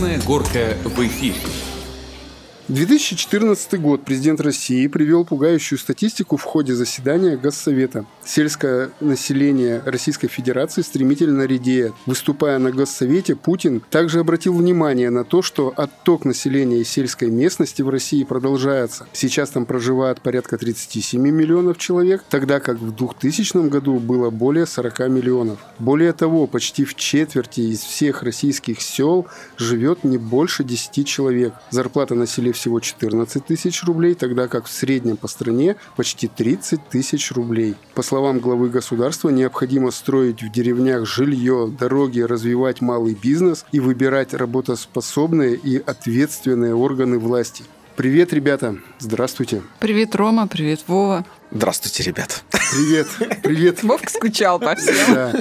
Красная горка в эфире. 2014 год президент России привел пугающую статистику в ходе заседания Госсовета. Сельское население Российской Федерации стремительно редеет. Выступая на Госсовете, Путин также обратил внимание на то, что отток населения из сельской местности в России продолжается. Сейчас там проживает порядка 37 миллионов человек, тогда как в 2000 году было более 40 миллионов. Более того, почти в четверти из всех российских сел живет не больше 10 человек. Зарплата на селе всего 14 тысяч рублей, тогда как в среднем по стране почти 30 тысяч рублей. По словам главы государства, необходимо строить в деревнях жилье, дороги, развивать малый бизнес и выбирать работоспособные и ответственные органы власти. Привет, ребята! Здравствуйте! Привет, Рома! Привет, Вова! Здравствуйте, ребят. Привет, привет. Вовка скучал по всем. Да.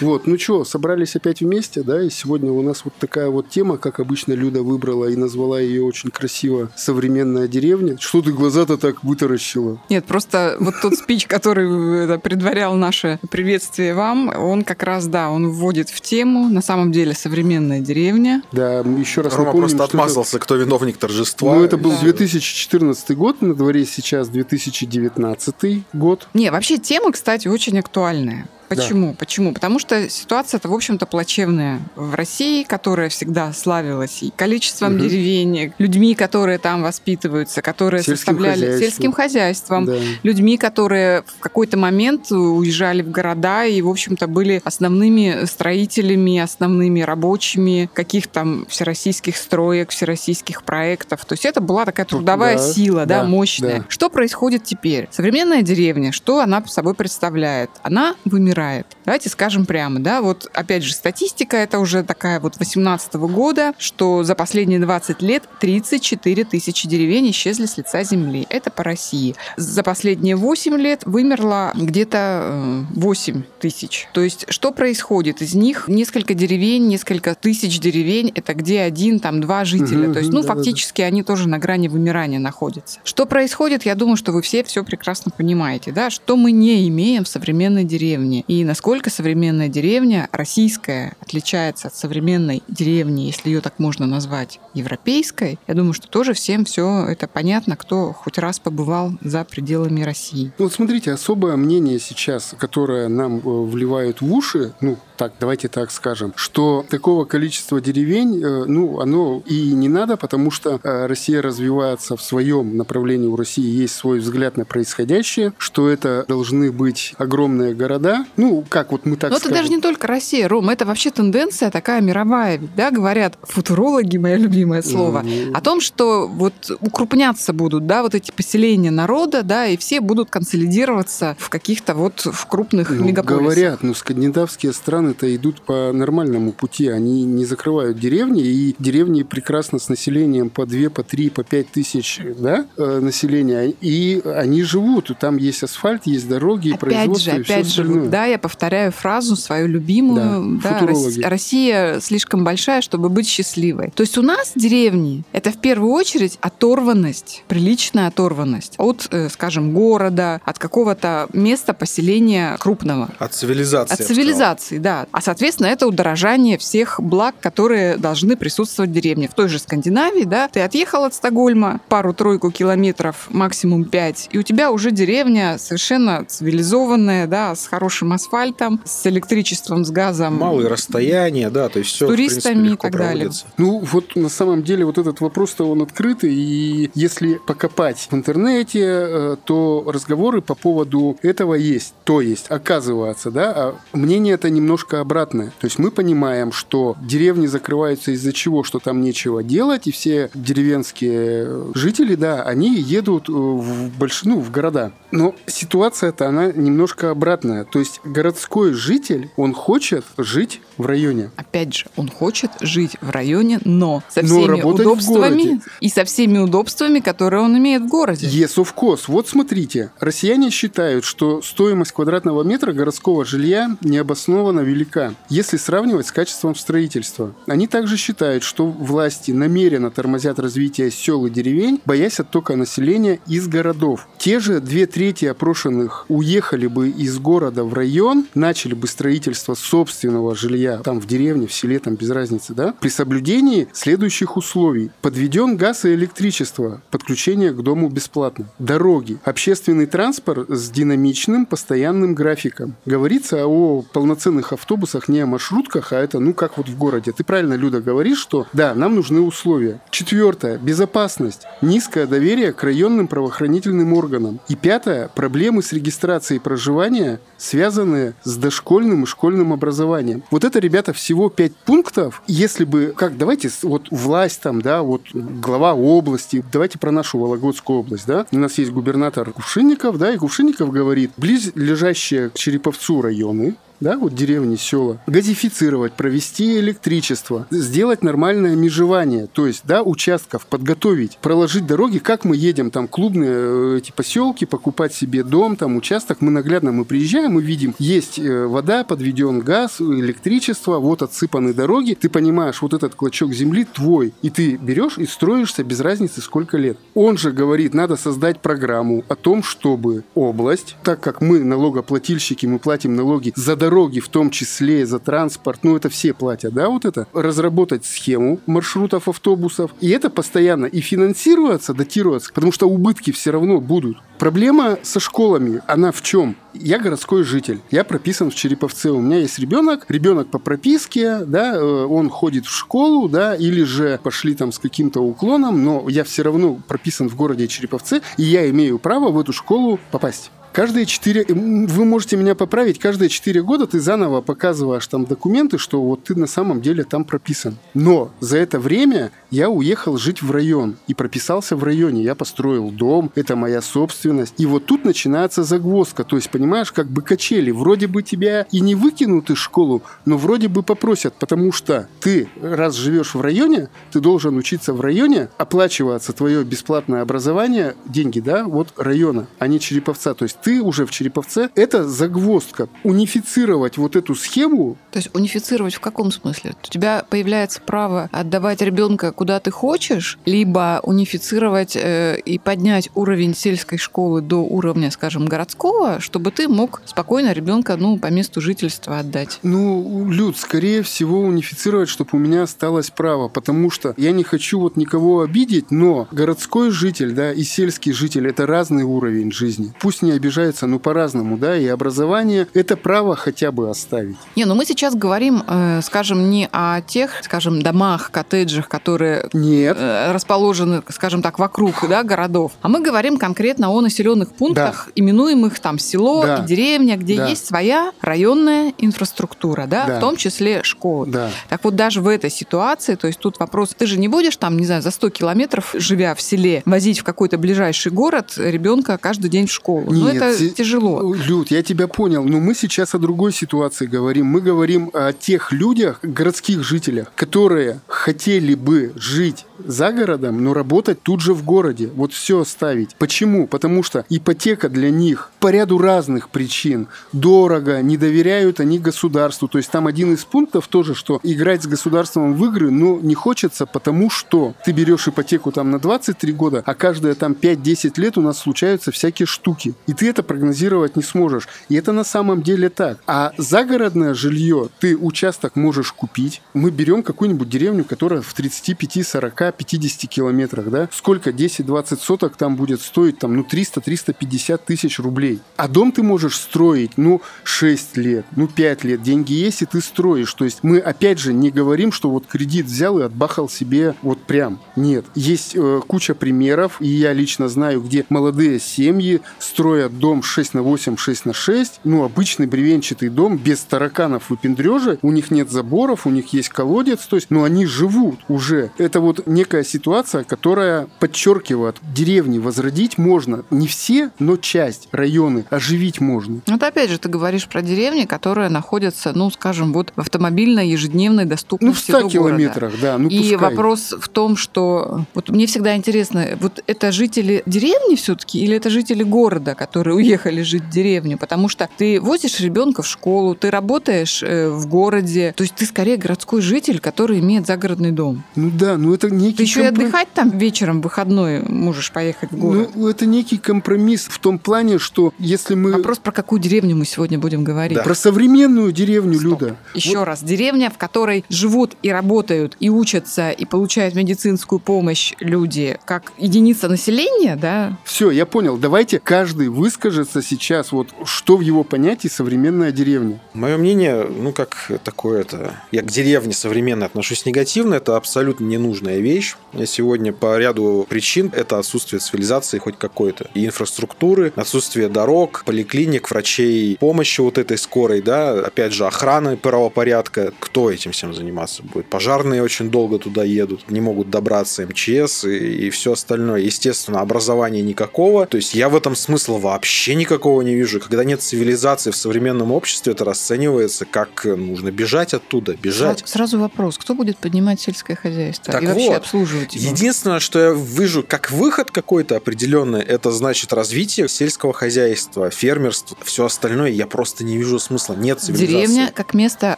Вот, ну что, собрались опять вместе, да, и сегодня у нас вот такая вот тема, как обычно Люда выбрала и назвала ее очень красиво «Современная деревня». Что ты глаза-то так вытаращила? Нет, просто вот тот спич, который предварял наше приветствие вам, он как раз, да, он вводит в тему, на самом деле, «Современная деревня». Да, еще раз Рома напомним, просто отмазался, это... кто виновник торжества. Ну, это был да. 2014 год, на дворе сейчас 2019 год. Не, вообще тема, кстати, очень актуальная. Почему? Да. Почему? Потому что ситуация-то, в общем-то, плачевная в России, которая всегда славилась и количеством угу. деревень, людьми, которые там воспитываются, которые сельским составляли хозяйством. сельским хозяйством, да. людьми, которые в какой-то момент уезжали в города и, в общем-то, были основными строителями, основными рабочими каких там всероссийских строек, всероссийских проектов. То есть это была такая трудовая да, сила, да, да мощная. Да. Что происходит теперь? Современная деревня, что она собой представляет? Она вымирает умирает. Давайте скажем прямо, да, вот опять же статистика, это уже такая вот 18 года, что за последние 20 лет 34 тысячи деревень исчезли с лица земли. Это по России. За последние 8 лет вымерло где-то 8 э, тысяч. То есть что происходит? Из них несколько деревень, несколько тысяч деревень, это где один, там два жителя. Угу, То есть, ну, да, фактически да. они тоже на грани вымирания находятся. Что происходит? Я думаю, что вы все все прекрасно понимаете, да, что мы не имеем в современной деревне и насколько современная деревня российская отличается от современной деревни, если ее так можно назвать, европейской, я думаю, что тоже всем все это понятно, кто хоть раз побывал за пределами России. Ну, вот смотрите, особое мнение сейчас, которое нам э, вливают в уши, ну, так, давайте так скажем, что такого количества деревень, э, ну, оно и не надо, потому что э, Россия развивается в своем направлении, у России есть свой взгляд на происходящее, что это должны быть огромные города, ну, как вот мы так Но скажем. это даже не только Россия, Ром, это вообще тенденция такая мировая, да, говорят футурологи, мое любимое слово, mm-hmm. о том, что вот укрупняться будут, да, вот эти поселения народа, да, и все будут консолидироваться в каких-то вот в крупных ну, мегаполисах. Говорят, ну, скандинавские страны-то идут по нормальному пути, они не закрывают деревни, и деревни прекрасно с населением по 2, по 3, по 5 тысяч, да, э, населения, и они живут, там есть асфальт, есть дороги, опять производство же, и все опять же, остальное. да, я повторяю фразу свою любимую. Да, да, Россия слишком большая, чтобы быть счастливой. То есть у нас деревни — это в первую очередь оторванность, приличная оторванность от, э, скажем, города, от какого-то места поселения крупного. От цивилизации. От цивилизации, да. А, соответственно, это удорожание всех благ, которые должны присутствовать в деревне. В той же Скандинавии, да, ты отъехал от Стокгольма пару-тройку километров, максимум пять, и у тебя уже деревня совершенно цивилизованная, да, с хорошим асфальтом, с электричеством, с газом. Малые расстояния, да, то есть все, туристами принципе, и так далее. Ну, вот на самом деле вот этот вопрос-то он открытый, и если покопать в интернете, э, то разговоры по поводу этого есть. То есть, оказывается, да, а мнение это немножко обратное. То есть мы понимаем, что деревни закрываются из-за чего, что там нечего делать, и все деревенские жители, да, они едут в больш... ну, в города. Но ситуация-то, она немножко обратная. То есть городской житель, он хочет жить в районе. Опять же, он хочет жить в районе, но со всеми но удобствами и со всеми удобствами, которые он имеет в городе. Yes, of course. Вот смотрите, россияне считают, что стоимость квадратного метра городского жилья необоснованно велика, если сравнивать с качеством строительства. Они также считают, что власти намеренно тормозят развитие сел и деревень, боясь оттока населения из городов. Те же две трети опрошенных уехали бы из города в район, начали бы строительство собственного жилья там в деревне, в селе, там без разницы, да, при соблюдении следующих условий. Подведен газ и электричество, подключение к дому бесплатно. Дороги, общественный транспорт с динамичным постоянным графиком. Говорится о полноценных автобусах, не о маршрутках, а это, ну, как вот в городе. Ты правильно, Люда, говоришь, что да, нам нужны условия. Четвертое. Безопасность. Низкое доверие к районным правоохранительным органам. И пятое. Проблемы с регистрацией проживания, связанные с дошкольным и школьным образованием. Вот это, ребята, всего пять пунктов. Если бы, как, давайте, вот власть там, да, вот глава области, давайте про нашу Вологодскую область, да, у нас есть губернатор Кувшинников, да, и Кувшинников говорит, близлежащие к Череповцу районы, да, вот деревни, села, газифицировать, провести электричество, сделать нормальное межевание, то есть, да, участков, подготовить, проложить дороги, как мы едем там клубные э, эти поселки, покупать себе дом, там участок, мы наглядно, мы приезжаем, мы видим, есть э, вода, подведен газ, электричество, вот отсыпаны дороги, ты понимаешь, вот этот клочок земли твой, и ты берешь и строишься без разницы сколько лет. Он же говорит, надо создать программу о том, чтобы область, так как мы налогоплательщики, мы платим налоги за дороги, дороги, в том числе за транспорт, ну это все платят, да, вот это, разработать схему маршрутов автобусов, и это постоянно и финансируется, датируется, потому что убытки все равно будут. Проблема со школами, она в чем? Я городской житель, я прописан в Череповце, у меня есть ребенок, ребенок по прописке, да, э, он ходит в школу, да, или же пошли там с каким-то уклоном, но я все равно прописан в городе Череповце, и я имею право в эту школу попасть. Каждые четыре... Вы можете меня поправить. Каждые четыре года ты заново показываешь там документы, что вот ты на самом деле там прописан. Но за это время я уехал жить в район и прописался в районе. Я построил дом, это моя собственность. И вот тут начинается загвоздка. То есть, понимаешь, как бы качели. Вроде бы тебя и не выкинут из школы, но вроде бы попросят, потому что ты, раз живешь в районе, ты должен учиться в районе, оплачиваться твое бесплатное образование, деньги, да, вот района, а не Череповца. То есть ты уже в Череповце, это загвоздка. Унифицировать вот эту схему. То есть унифицировать в каком смысле? У тебя появляется право отдавать ребенка куда ты хочешь, либо унифицировать э, и поднять уровень сельской школы до уровня, скажем, городского, чтобы ты мог спокойно ребенка, ну, по месту жительства отдать. Ну, Люд, скорее всего, унифицировать, чтобы у меня осталось право, потому что я не хочу вот никого обидеть, но городской житель, да, и сельский житель – это разный уровень жизни. Пусть не обижаются ну, по-разному, да, и образование – это право хотя бы оставить. Не, ну мы сейчас говорим, э, скажем, не о тех, скажем, домах, коттеджах, которые Нет. Э, расположены, скажем так, вокруг да, городов, а мы говорим конкретно о населенных пунктах, да. именуемых там село да. и деревня, где да. есть своя районная инфраструктура, да, да, в том числе школы. Да. Так вот, даже в этой ситуации, то есть тут вопрос, ты же не будешь там, не знаю, за 100 километров, живя в селе, возить в какой-то ближайший город ребенка каждый день в школу. Нет, ну, это тяжело. Люд, я тебя понял, но мы сейчас о другой ситуации говорим. Мы говорим о тех людях, городских жителях, которые хотели бы жить за городом, но работать тут же в городе. Вот все оставить. Почему? Потому что ипотека для них по ряду разных причин дорого, не доверяют они государству. То есть там один из пунктов тоже, что играть с государством в игры, но не хочется, потому что ты берешь ипотеку там на 23 года, а каждые там 5-10 лет у нас случаются всякие штуки. И ты это прогнозировать не сможешь. И это на самом деле так. А загородное жилье ты участок можешь купить. Мы берем какую-нибудь деревню, которая в 35, 40, 50 километрах, да? Сколько? 10-20 соток там будет стоить, там, ну, 300-350 тысяч рублей. А дом ты можешь строить, ну, 6 лет, ну, 5 лет. Деньги есть, и ты строишь. То есть мы, опять же, не говорим, что вот кредит взял и отбахал себе вот прям. Нет. Есть э, куча примеров, и я лично знаю, где молодые семьи строят дом 6 на 8, 6 на 6, ну, обычный бревенчатый дом, без тараканов и пендрежа, у них нет заборов, у них есть колодец, то есть, ну, они живут уже. Это вот некая ситуация, которая подчеркивает, деревни возродить можно. Не все, но часть, районы оживить можно. Вот опять же, ты говоришь про деревни, которые находятся, ну, скажем, вот в автомобильной ежедневной доступности Ну, в 100 километрах, города. да. Ну, И пускай. вопрос в том, что вот мне всегда интересно, вот это жители деревни все-таки или это жители города, которые уехали жить в деревню? Потому что ты возишь ребенка в школу, ты работаешь э, в городе, то есть ты скорее городской житель, который имеет загородный дом. Ну да, ну это не некий Ты еще и компро- отдыхать там вечером в выходной можешь поехать в город. Ну, это некий компромисс в том плане, что если мы... Вопрос, про какую деревню мы сегодня будем говорить. Про современную деревню, Стоп. Люда. Еще раз, деревня, в которой живут и работают, и учатся, и получают медицинскую помощь люди, как единица населения, да, Все, я понял. Давайте каждый выскажется сейчас, вот что в его понятии современная деревня. Мое мнение, ну как такое это... Я к деревне современной отношусь негативно, это абсолютно ненужная вещь. Я сегодня по ряду причин это отсутствие цивилизации хоть какой-то. И инфраструктуры, отсутствие дорог, поликлиник, врачей, помощи вот этой скорой, да, опять же, охраны правопорядка. Кто этим всем заниматься будет? Пожарные очень долго туда едут, не могут добраться, МЧС и, и все остальное. Естественно, образования никакого. То есть я в этом смысла вообще никакого не вижу. Когда нет цивилизации в современном обществе, это расценивается как э, нужно бежать оттуда, бежать. Сра- Сразу вопрос, кто будет поднимать сельское хозяйство Так и вообще вот, обслуживать его? Единственное, что я вижу как выход какой-то определенный, это значит развитие сельского хозяйства, фермерства, все остальное я просто не вижу смысла. Нет цивилизации. Деревня как место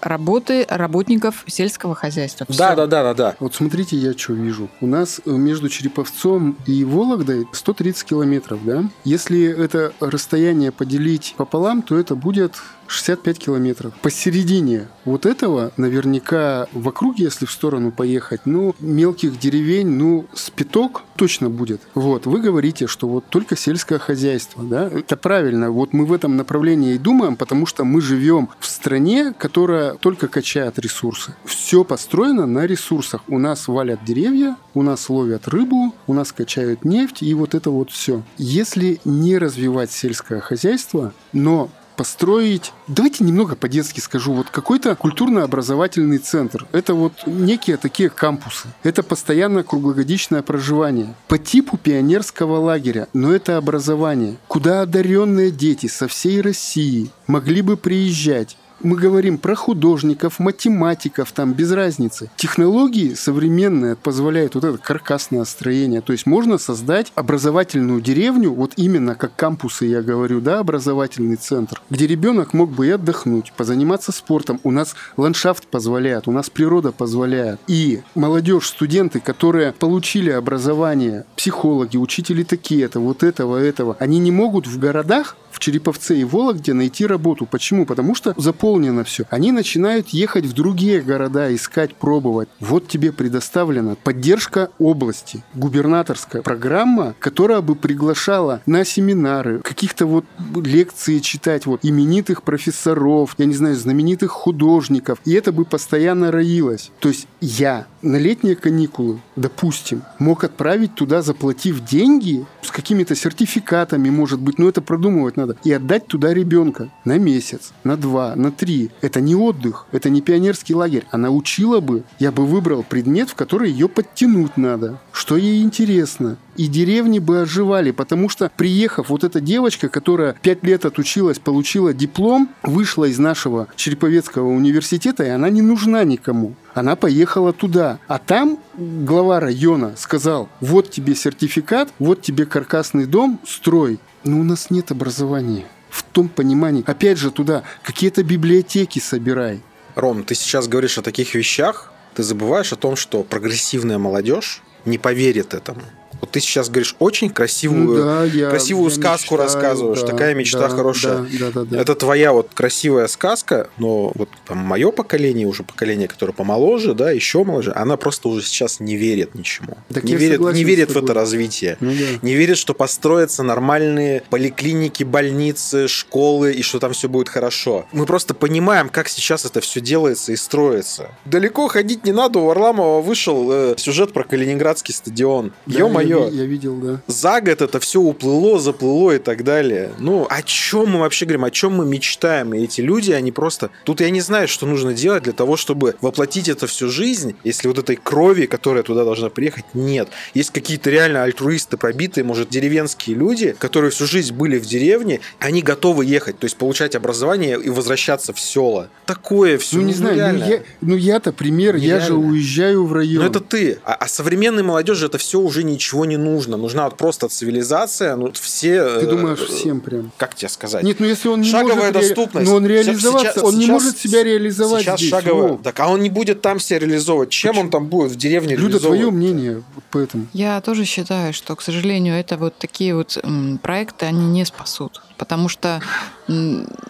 работы работников сельского хозяйства. Всё. Да, да, да, да, да. Вот смотрите, я что вижу. У нас э, между Череповцом и Вологдой 130 километров, да? Если это расстояние поделить пополам, то это будет 65 километров. Посередине вот этого наверняка в округе, если в сторону поехать, ну, мелких деревень, ну, с пяток точно будет. Вот, вы говорите, что вот только сельское хозяйство, да? Это правильно. Вот мы в этом направлении и думаем, потому что мы живем в стране, которая только качает ресурсы. Все построено на ресурсах. У нас валят деревья, у нас ловят рыбу, у нас качают нефть и вот это вот все. Если не развивать сельское хозяйство, но построить, давайте немного по-детски скажу, вот какой-то культурно-образовательный центр. Это вот некие такие кампусы. Это постоянно круглогодичное проживание. По типу пионерского лагеря, но это образование, куда одаренные дети со всей России могли бы приезжать мы говорим про художников, математиков, там без разницы. Технологии современные позволяют вот это каркасное строение. То есть можно создать образовательную деревню, вот именно как кампусы, я говорю, да, образовательный центр, где ребенок мог бы и отдохнуть, позаниматься спортом. У нас ландшафт позволяет, у нас природа позволяет. И молодежь, студенты, которые получили образование, психологи, учители такие-то, вот этого, этого, они не могут в городах в Череповце и Вологде найти работу. Почему? Потому что заполнено все. Они начинают ехать в другие города, искать, пробовать. Вот тебе предоставлена поддержка области, губернаторская программа, которая бы приглашала на семинары, каких-то вот лекции читать, вот именитых профессоров, я не знаю, знаменитых художников. И это бы постоянно роилось. То есть я на летние каникулы, допустим, мог отправить туда, заплатив деньги с какими-то сертификатами, может быть, но это продумывать надо, и отдать туда ребенка на месяц, на два, на три. Это не отдых, это не пионерский лагерь. Она учила бы, я бы выбрал предмет, в который ее подтянуть надо, что ей интересно. И деревни бы оживали, потому что, приехав, вот эта девочка, которая пять лет отучилась, получила диплом, вышла из нашего Череповецкого университета, и она не нужна никому. Она поехала туда. А там глава района сказал, вот тебе сертификат, вот тебе каркасный дом, строй. Но у нас нет образования. В том понимании. Опять же, туда какие-то библиотеки собирай. Ром, ты сейчас говоришь о таких вещах, ты забываешь о том, что прогрессивная молодежь не поверит этому. Вот ты сейчас говоришь очень красивую, Ну да, я- красивую я сказку мечтаю, рассказываешь, да, такая мечта да, хорошая. да, да, да, да. Это твоя вот красивая сказка, но вот мое поколение, уже поколение, которое помоложе, да, еще моложе, она просто уже сейчас не верит ничему. Так не верит, не верит в это развитие. Ну да. Не верит, что построятся нормальные поликлиники, больницы, школы, и что там все будет хорошо. Мы просто понимаем, как сейчас это все делается и строится. Далеко ходить не надо, у Варламова вышел э, сюжет про Калининградский стадион. Да, Ё-моё. Я, ви- я видел, да. За год это все уплыло, заплыло и так далее. Ну, о чем мы вообще говорим, о чем мы мечтаем? И эти люди, они просто... Тут я не знаю, что нужно делать для того, чтобы воплотить это всю жизнь, если вот этой крови, которая туда должна приехать, нет. Есть какие-то реально альтруисты, пробитые, может, деревенские люди, которые всю жизнь были в деревне, они готовы ехать, то есть получать образование и возвращаться в села. Такое все. Ну, не знаю, ну, я, ну я-то пример, я же Нереально. уезжаю в район. Но это ты. А, а современной молодежи это все уже ничего ничего не нужно. Нужна вот просто цивилизация. Ну, все... Ты э, думаешь, всем прям? Как тебе сказать? Нет, ну если он не Шаговая может... доступность. Но он Сейчас- реализоваться, сейчас- он не сейчас- может себя реализовать Сейчас здесь. шаговая. Так, а он не будет там себя реализовывать. Чем он там будет в деревне Люда, твое мнение по этому? Я тоже считаю, что, к сожалению, это вот такие вот м, проекты, они не спасут. Потому что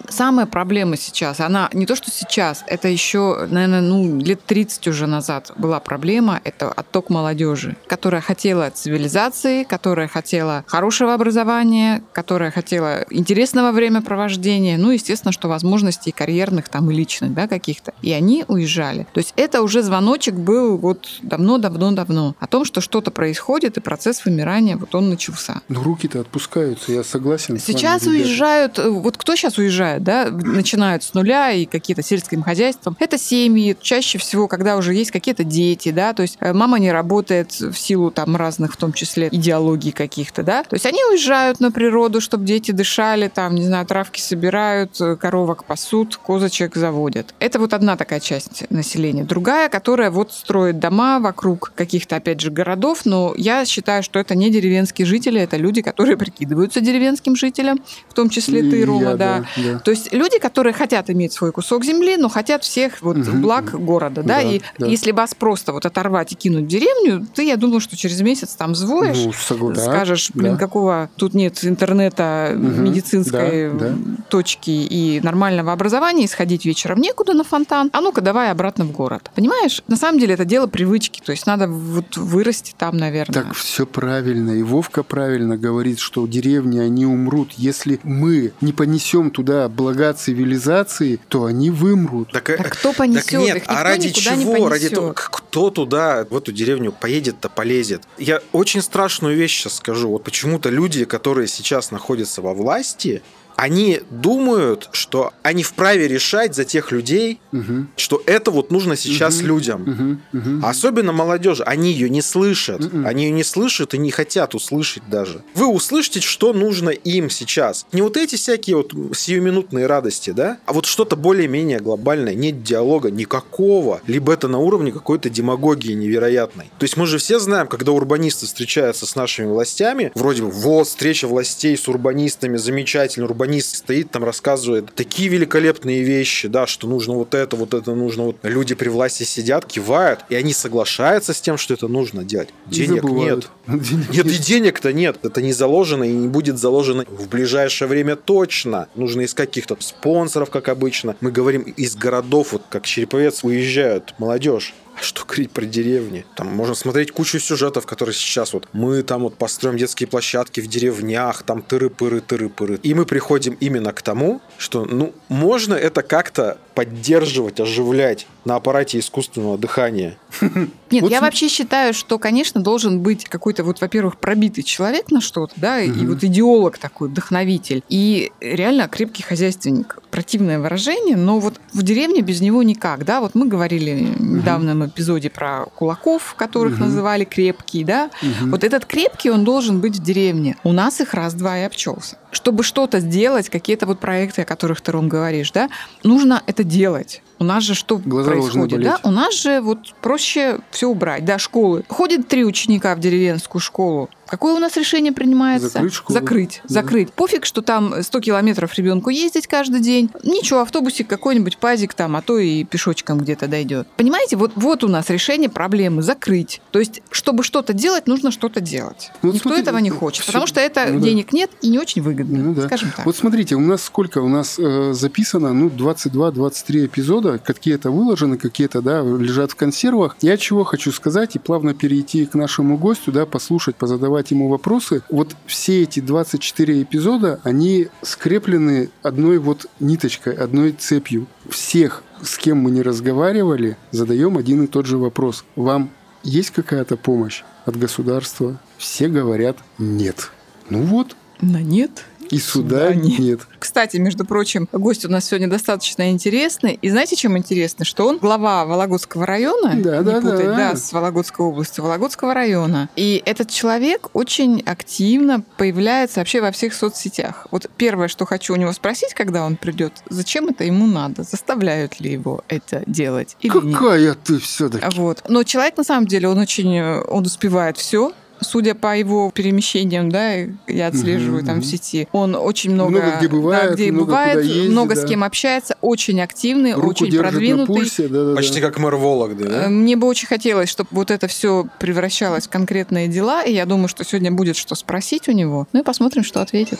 самая проблема сейчас, она не то, что сейчас, это еще, наверное, ну, лет 30 уже назад была проблема, это отток молодежи, которая хотела цивилизации, которая хотела хорошего образования, которая хотела интересного времяпровождения, ну, естественно, что возможностей карьерных там и личных, да, каких-то. И они уезжали. То есть это уже звоночек был вот давно-давно-давно о том, что что-то происходит, и процесс вымирания вот он начался. Ну, руки-то отпускаются, я согласен с Сейчас вами. Уезжают, э, вот кто сейчас уезжает, да, начинают с нуля и какие-то сельским хозяйством. Это семьи, чаще всего, когда уже есть какие-то дети, да, то есть э, мама не работает в силу там разных, в том числе идеологий каких-то, да, то есть они уезжают на природу, чтобы дети дышали, там, не знаю, травки собирают, э, коровок пасут, козочек заводят. Это вот одна такая часть населения. Другая, которая вот строит дома вокруг каких-то, опять же, городов, но я считаю, что это не деревенские жители, это люди, которые прикидываются деревенским жителям, в том числе И ты, я, Рома, да. да. То есть люди, которые хотят иметь свой кусок земли, но хотят всех вот Мгм. благ города, да, Да, и да. если вас просто вот оторвать и кинуть в деревню, ты, я думаю, что через месяц там взвоешь, Ну, согла- да, скажешь, блин, да. какого тут нет интернета, Мгм. медицинской Да, да. точки и нормального образования, и сходить вечером некуда на фонтан, а ну-ка давай обратно в город. Понимаешь, на самом деле это дело привычки, то есть надо вот вырасти там, наверное. Так все правильно. И Вовка правильно говорит, что деревни, они умрут. Если мы не понесем туда блага цивилизации, то они вымрут. Так, э, Так кто понесет так нет, их? Никто а ради никуда не чего? Ради того, кто туда, в эту деревню поедет-то, полезет? Я очень страшную вещь сейчас скажу. Вот почему-то люди, которые сейчас находятся во власти, они думают, что они вправе решать за тех людей, Мгм, что это вот нужно сейчас Мгм. людям. мгм, мгм. Особенно молодежь, они ее не слышат. Мгм. Они ее не слышат и не хотят услышать даже. Вы услышите, что нужно им сейчас. Не вот эти всякие вот сиюминутные радости, да, а вот что-то более-менее глобальное. Нет диалога никакого. Либо это на уровне какой-то демагогии невероятной. То есть мы же все знаем, когда урбанисты встречаются с нашими властями, вроде бы, вот, встреча властей с урбанистами, замечательно, урбанист стоит там, рассказывает такие великолепные вещи, да, что нужно вот это, вот это нужно. Вот люди при власти сидят, кивают, и они соглашаются с тем, что это нужно делать. Денег нет. Денег Нет, и денег-то нет. Это не заложено и не будет заложено в ближайшее время точно. Нужно искать каких-то спонсоров, как обычно. Мы говорим из городов, вот как Череповец, уезжают молодежь. Что говорить про деревни? Там можно смотреть кучу сюжетов, которые сейчас вот мы там вот построим детские площадки в деревнях, там тыры-пыры, тыры-пыры. И мы приходим именно к тому, что, ну, можно это как-то поддерживать, оживлять на аппарате искусственного дыхания. Нет, Вот я см- вообще считаю, что, конечно, должен быть какой-то вот, во-первых, пробитый человек на что-то, да, и Мгм. вот идеолог такой, вдохновитель, и реально крепкий хозяйственник. Противное выражение, но вот в деревне без него никак, да. Вот мы говорили в недавнем эпизоде про кулаков, которых Мгм. называли крепкие, да. Мгм. Вот этот крепкий, он должен быть в деревне. У нас их раз-два и обчелся. Чтобы что-то сделать, какие-то вот проекты, о которых ты, Ром, говоришь, да, нужно это делать. У нас же что Глаза происходит, да? У нас же вот проще все убрать, да, школы. Ходит три ученика в деревенскую школу. Какое у нас решение принимается? Закрыть школу. Закрыть. Да. Закрыть. Пофиг, что там 100 километров ребенку ездить каждый день. Ничего, автобусик какой-нибудь, пазик там, а то и пешочком где-то дойдет. Понимаете, вот, вот у нас решение проблемы. Закрыть. То есть, чтобы что-то делать, нужно что-то делать. Ну, вот Никто смотри, этого не ну, хочет, всё- потому что это ну да. денег нет и не очень выгодно, Ну да. скажем так. Вот смотрите, у нас сколько? У нас э, записано, ну, 22-23 эпизода. Какие-то выложены, какие-то, да, лежат в консервах. Я чего хочу сказать и плавно перейти к нашему гостю, да, послушать, позадавать ему вопросы. Вот все эти 24 эпизода, они скреплены одной вот ниточкой, одной цепью. Всех, с кем мы не разговаривали, задаем один и тот же вопрос. Вам есть какая-то помощь от государства? Все говорят нет. Ну вот, Но нет. И суда Суда нет. нет. Кстати, между прочим, гость у нас сегодня достаточно интересный. И знаете, чем интересно? Что он глава Вологодского района. Да, не да, путать, да. да, с Вологодской области, Вологодского района. И этот человек очень активно появляется вообще во всех соцсетях. Вот первое, что хочу у него спросить, когда он придет, зачем это ему надо? Заставляют ли его это делать или нет? Какая ты все-таки? Вот. Но человек, на самом деле, он очень, э, он успевает все. Судя по его перемещениям, да, я отслеживаю там в сети, он очень много, Много где бывает, да, где много бывает, куда ездит, много да. с кем общается, очень активный, Руку очень продвинутый. пульсе, да-да-да. Почти как мэр Вологды, Э, да? Мне бы очень хотелось, чтобы вот это все превращалось в конкретные дела, и я думаю, что сегодня будет что спросить у него. Ну и посмотрим, что ответит.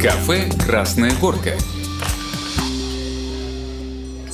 Кафе «Красная горка».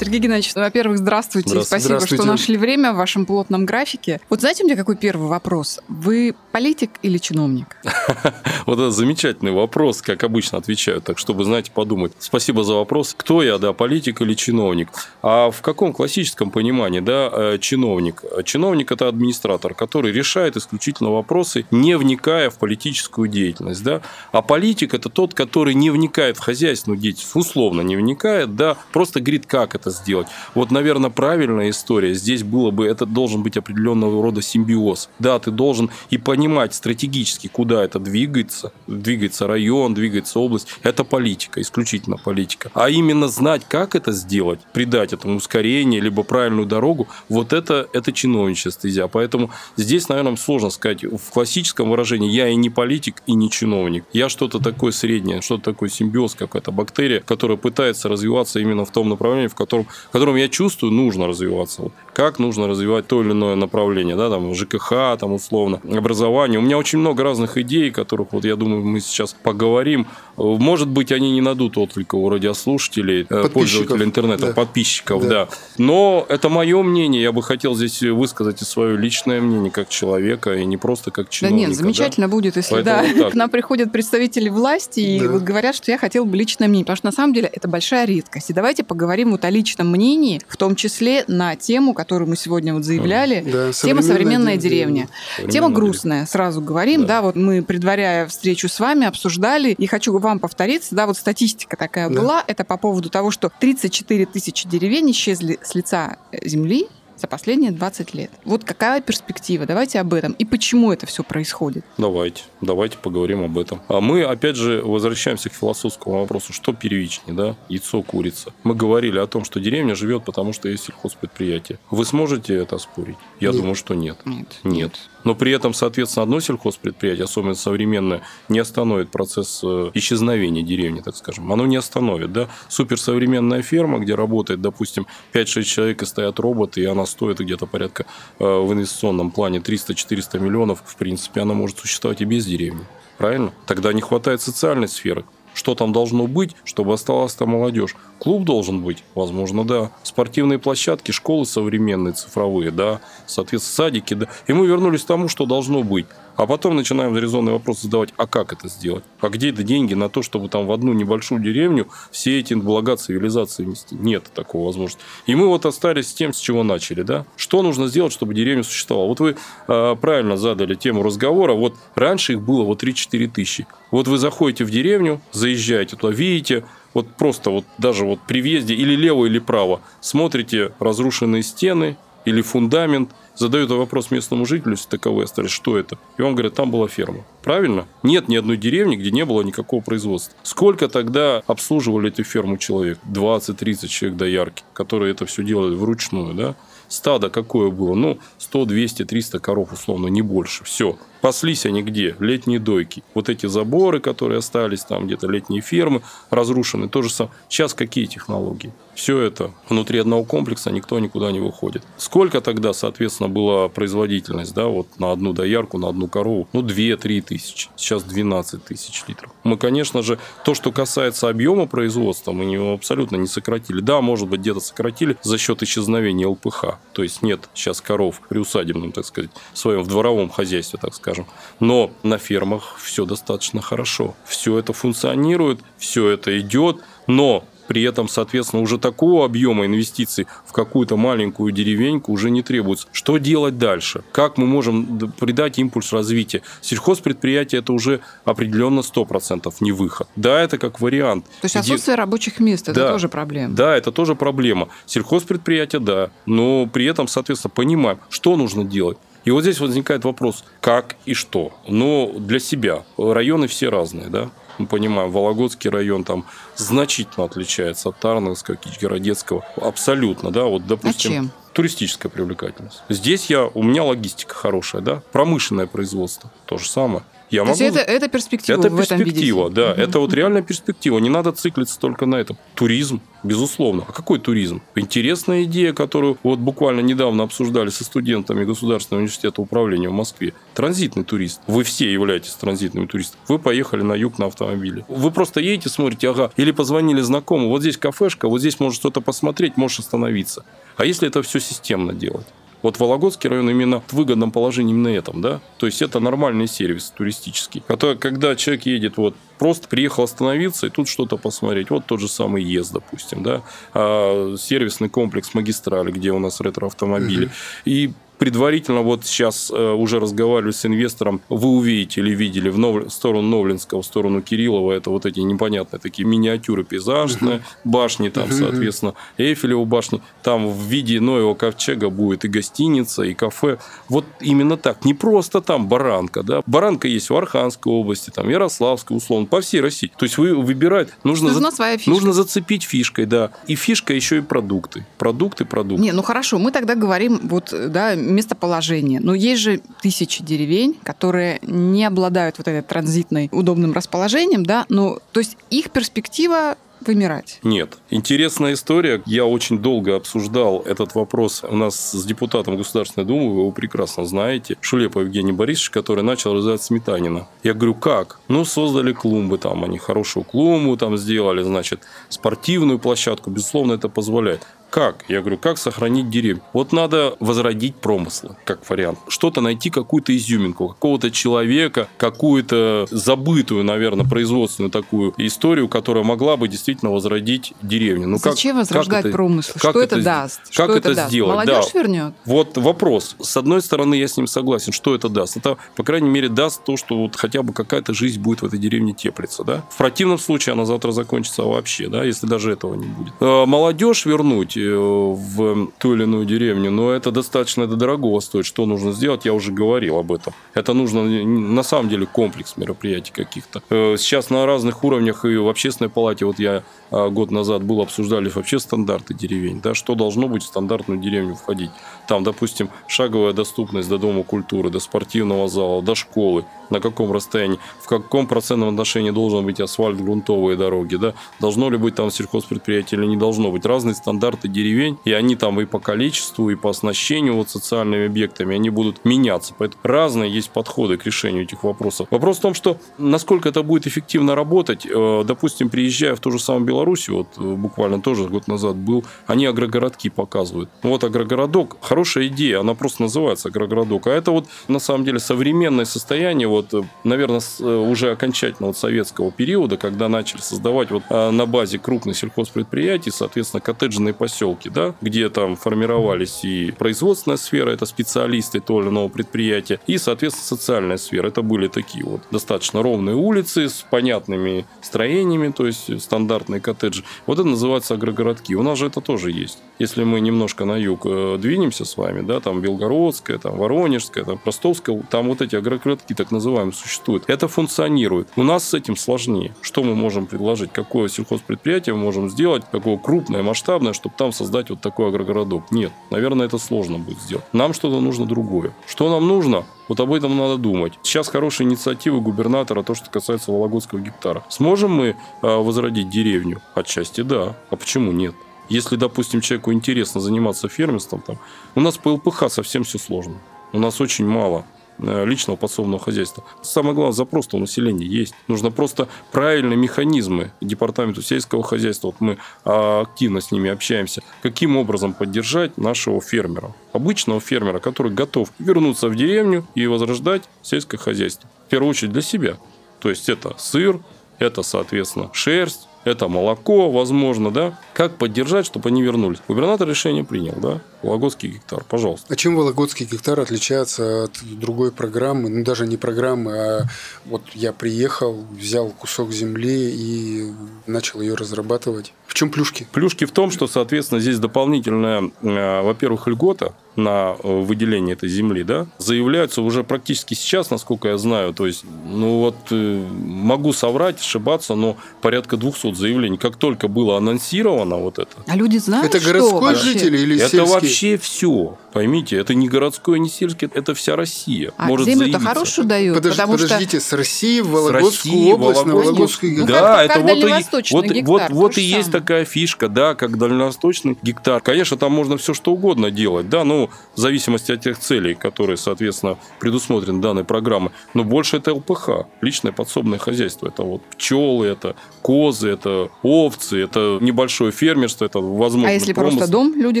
Сергей Геннадьевич, ну, во-первых, здравствуйте. Здравствуйте. Спасибо, Здравствуйте. что нашли время в вашем плотном графике. Вот знаете, у меня какой первый вопрос? Вы политик или чиновник? Вот это замечательный вопрос, как обычно отвечаю, так чтобы, знаете, подумать. Спасибо за вопрос. Кто я, да, политик или чиновник? А в каком классическом понимании, да, э, чиновник? Чиновник – это администратор, который решает исключительно вопросы, не вникая в политическую деятельность, да. А политик – это тот, который не вникает в хозяйственную деятельность, условно не вникает, да, просто говорит, как это сделать. Вот, наверное, правильная история здесь было бы, это должен быть определенного рода симбиоз. Да, ты должен и понимать стратегически, куда это двигается, двигается район, двигается область. Это политика, исключительно политика. А именно знать, как это сделать, придать этому ускорение, либо правильную дорогу, вот это, это чиновничество, стезя. Поэтому здесь, наверное, сложно сказать в классическом выражении я и не политик, и не чиновник. Я что-то такое среднее, что-то такое симбиоз, какая-то бактерия, которая пытается развиваться именно в том направлении, в котором, в котором я чувствую, нужно развиваться. Вот как нужно развивать то или иное направление, да, там ЖКХ, там условно, образование. У меня очень много разных идей, которых вот я думаю, мы сейчас поговорим. Может быть, они не найдут отклика у радиослушателей, э, пользователей интернета, Да. подписчиков, Да. да. Но это мое мнение, я бы хотел здесь высказать и свое личное мнение как человека, и не просто как чиновника. да нет, замечательно будет, если Поэтому да, вот к нам приходят представители власти и Да. вот говорят, что я хотел бы личное мнение, потому что на самом деле это большая редкость. И давайте поговорим вот о личном мнении, в том числе на тему, которую мы сегодня вот заявляли, Да, Тема «Современная деревня». Современная Тема деревня. грустная, сразу говорим, да. Да. вот мы, предваряя встречу с вами, обсуждали, и хочу вам повториться, да, вот статистика такая Да. была, это по поводу того, что 34 тысячи деревень исчезли с лица э, земли за последние 20 лет. Вот какая перспектива? Давайте об этом. И почему это все происходит? Давайте, давайте поговорим об этом. А мы, опять же, возвращаемся к философскому вопросу, что первичнее, да, яйцо, курица. Мы говорили о том, что деревня живет, потому что есть сельхозпредприятие. Вы сможете это спорить? Я Нет. думаю, что нет. Нет. Нет. Но при этом, соответственно, одно сельхозпредприятие, особенно современное, не остановит процесс э, исчезновения деревни, так скажем. Оно не остановит, да. Суперсовременная ферма, где работает, допустим, 5-6 человек и стоят роботы, и она стоит где-то порядка э, в инвестиционном плане 300-400 миллионов, в принципе, она может существовать и без деревни. Правильно? Тогда не хватает социальной сферы. Что там должно быть, чтобы осталась там молодежь? Клуб должен быть? Возможно, да. Спортивные площадки, школы современные, цифровые, да. Соответственно, садики, да. И мы вернулись к тому, что должно быть. А потом начинаем резонный вопрос задавать, а как это сделать? А где это деньги на то, чтобы там в одну небольшую деревню все эти блага цивилизации нести? Нет такого возможности. И мы вот остались с тем, с чего начали, да? Что нужно сделать, чтобы деревня существовала? Вот вы э, правильно задали тему разговора. Вот раньше их было вот 3-4 тысячи. Вот вы заходите в деревню, заезжаете туда, видите, вот просто вот даже вот при въезде или лево, или право, смотрите разрушенные стены или фундамент, задают вопрос местному жителю, если таковые остались, что это? И он говорит, там была ферма. Правильно? Нет ни одной деревни, где не было никакого производства. Сколько тогда обслуживали эту ферму человек? 20-30 человек доярки, которые это все делали вручную, да? Стадо какое было? Ну, 100, 200, 300 коров, условно, не больше. Все. Паслись они где? Летние дойки. Вот эти заборы, которые остались, там где-то летние фермы разрушены. То же самое. Сейчас какие технологии? Все это внутри одного комплекса, никто никуда не выходит. Сколько тогда, соответственно, была производительность, да, вот на одну доярку, на одну корову? Ну, 2-3 тысячи. Сейчас 12 тысяч литров. Мы, конечно же, то, что касается объема производства, мы его абсолютно не сократили. Да, может быть, где-то сократили за счет исчезновения ЛПХ. То есть нет сейчас коров при усадебном, так сказать, своем в дворовом хозяйстве, так скажем. Но на фермах все достаточно хорошо. Все это функционирует, все это идет, но при этом, соответственно, уже такого объема инвестиций в какую-то маленькую деревеньку уже не требуется. Что делать дальше? Как мы можем придать импульс развития? Сельхозпредприятие – это уже определенно 100% не выход. Да, это как вариант. То есть Где- отсутствие рабочих мест это Да. тоже проблема. да, это тоже проблема. Сельхозпредприятие, да. Но при этом, соответственно, понимаем, что нужно делать. И вот здесь возникает вопрос, как и что. Но для себя. Районы все разные, да. Мы понимаем, Вологодский район там значительно отличается от Тарновского, Кичгородецкого. Абсолютно, да. Вот, А допустим, чем? туристическая привлекательность. Здесь я, у меня логистика хорошая, да, промышленное производство, то же самое. Я То могу... есть это, это перспектива Это в этом перспектива, видите? да. Мгм. Это вот реальная перспектива. Не надо циклиться только на этом. Туризм, безусловно. А какой туризм? Интересная идея, которую вот буквально недавно обсуждали со студентами Государственного университета управления в Москве. Транзитный турист. Вы все являетесь транзитными туристами. Вы поехали на юг на автомобиле. Вы просто едете, смотрите, ага, или позвонили знакомому, вот здесь кафешка, вот здесь можешь что-то посмотреть, можешь остановиться. А если это все системно делать? Вот Вологодский район именно в выгодном положении именно этом, да? То есть это нормальный сервис туристический, который, когда человек едет вот просто приехал остановиться и тут что-то посмотреть. Вот тот же самый ЕС, допустим, да? А, сервисный комплекс магистрали, где у нас ретро-автомобили. И предварительно вот сейчас э, уже разговаривали с инвестором, вы увидите или видели в, Нов... в сторону Новлинского, в сторону Кириллова, это вот эти непонятные такие миниатюры пейзажные, башни там, соответственно, Эйфелева башни, там в виде Ноева ковчега будет и гостиница, и кафе. Вот именно так, не просто там баранка, да, баранка есть в Архангельской области, там Ярославской, условно, по всей России. То есть вы выбираете, нужно, за- своя фишка. нужно зацепить фишкой, да, и фишка еще и продукты, продукты, продукты. Не, ну хорошо, мы тогда говорим вот, да, местоположение. Но есть же тысячи деревень, которые не обладают вот этой транзитной удобным расположением, да, ну, то есть их перспектива вымирать. Нет. Интересная история. Я очень долго обсуждал этот вопрос у нас с депутатом Государственной Думы, вы его прекрасно знаете, Шулепов Евгений Борисович, который начал развивать Сметанина. Я говорю, как? Ну, создали клумбы там, они хорошую клумбу там сделали, значит, спортивную площадку, безусловно, это позволяет. Как? Я говорю, как сохранить деревню? Вот надо возродить промыслы, как вариант. Что-то найти, какую-то изюминку, какого-то человека, какую-то забытую, наверное, производственную такую историю, которая могла бы действительно возродить деревню. Ну, как- Зачем как возрождать это- промысл? как Что это, это- даст? как что это даст? сделать? Молодежь Да. вернет? Вот вопрос. С одной стороны, я с ним согласен. Что это даст? Это, по крайней мере, даст то, что вот хотя бы какая-то жизнь будет в этой деревне теплиться. Да? В противном случае она завтра закончится вообще, да, если даже этого не будет. Э, Молодежь вернуть в ту или иную деревню, но это достаточно это дорого стоит. Что нужно сделать, я уже говорил об этом. Это нужно э, на самом деле комплекс мероприятий каких-то. Э, Сейчас на разных уровнях и в общественной палате, вот я а, год назад был, обсуждали вообще стандарты деревень, да, что должно быть в стандартную деревню входить. Там, допустим, шаговая доступность до дома культуры, до спортивного зала, до школы, на каком расстоянии, в каком процентном отношении должен быть асфальт, грунтовые дороги, да, должно ли быть там сельхозпредприятие или не должно быть. Разные стандарты деревень, и они там и по количеству, и по оснащению вот социальными объектами, они будут меняться. Поэтому разные есть подходы к решению этих вопросов. Вопрос в том, что насколько это будет эффективно работать, Э, допустим, приезжая в ту же самую Белоруссию, вот э, буквально тоже год назад был, они агрогородки показывают. Вот агрогородок, хорошая идея, она просто называется агрогородок. А это вот на самом деле современное состояние, вот, э, наверное, э, уже окончательно вот советского периода, когда начали создавать вот э, на базе крупных сельхозпредприятий, соответственно, коттеджные поселки, да, где там формировались и производственная сфера, это специалисты того или иного предприятия, и, соответственно, социальная сфера. Это были такие вот достаточно ровные улицы с понятными строениями, то есть стандартные коттеджи. Вот это называется агрогородки. У нас же это тоже есть. Если мы немножко на юг э, двинемся с вами, да, там Белгородская, там Воронежская, там Ростовская, там вот эти агрогородки так называемые существуют. Это функционирует. У нас с этим сложнее. Что мы можем предложить? Какое сельхозпредприятие мы можем сделать? Какое крупное, масштабное, чтобы там создать вот такой агрогородок? Нет. Наверное, это сложно будет сделать. Нам что-то нужно другое. Что нам нужно? Вот об этом надо думать. Сейчас хорошие инициативы губернатора, то, что касается Вологодского гектара. Сможем мы э, возродить деревню? Отчасти да. А почему нет? Если, допустим, человеку интересно заниматься фермерством, там, у нас по ЛПХ совсем все сложно. У нас очень мало э, личного подсобного хозяйства. Самое главное, запрос у населения есть. Нужно просто правильные механизмы департаменту сельского хозяйства. Вот мы а, активно с ними общаемся. Каким образом поддержать нашего фермера? Обычного фермера, который готов вернуться в деревню и возрождать сельское хозяйство. В первую очередь для себя. То есть это сыр, это, соответственно, шерсть, это молоко, возможно, да. Как поддержать, чтобы они вернулись? Губернатор решение принял, да. Вологодский гектар, пожалуйста. А чем Вологодский гектар отличается от другой программы? Ну, даже не программы, а вот я приехал, взял кусок земли и начал ее разрабатывать. В чем плюшки? Плюшки в том, что, соответственно, здесь дополнительная, э, во-первых, льгота на э, выделение этой земли, да, заявляются уже практически сейчас, насколько я знаю. То есть, ну вот, э, могу соврать, ошибаться, но порядка 200 заявлений. Как только было анонсировано вот это, А люди знают, Это что городской вообще? житель или это сельский? Вообще все. Поймите, это не городское, не сельское, это вся Россия. А может землю-то хорошую дают, Подож- потому подождите, с России в С Вологодскую России, область, на Вологодскую- Вологодский Ну, да, как- это как вот и, дальневосточный вот, гектар, вот, вот и есть самое. такая фишка, да, как дальневосточный гектар. Конечно, там можно все что угодно делать, да, ну, в зависимости от тех целей, которые, соответственно, предусмотрены данной программой. Но больше это ЛПХ, личное подсобное хозяйство. Это вот пчелы, это козы, это овцы, это небольшое фермерство, это возможно А если промысел. просто дом люди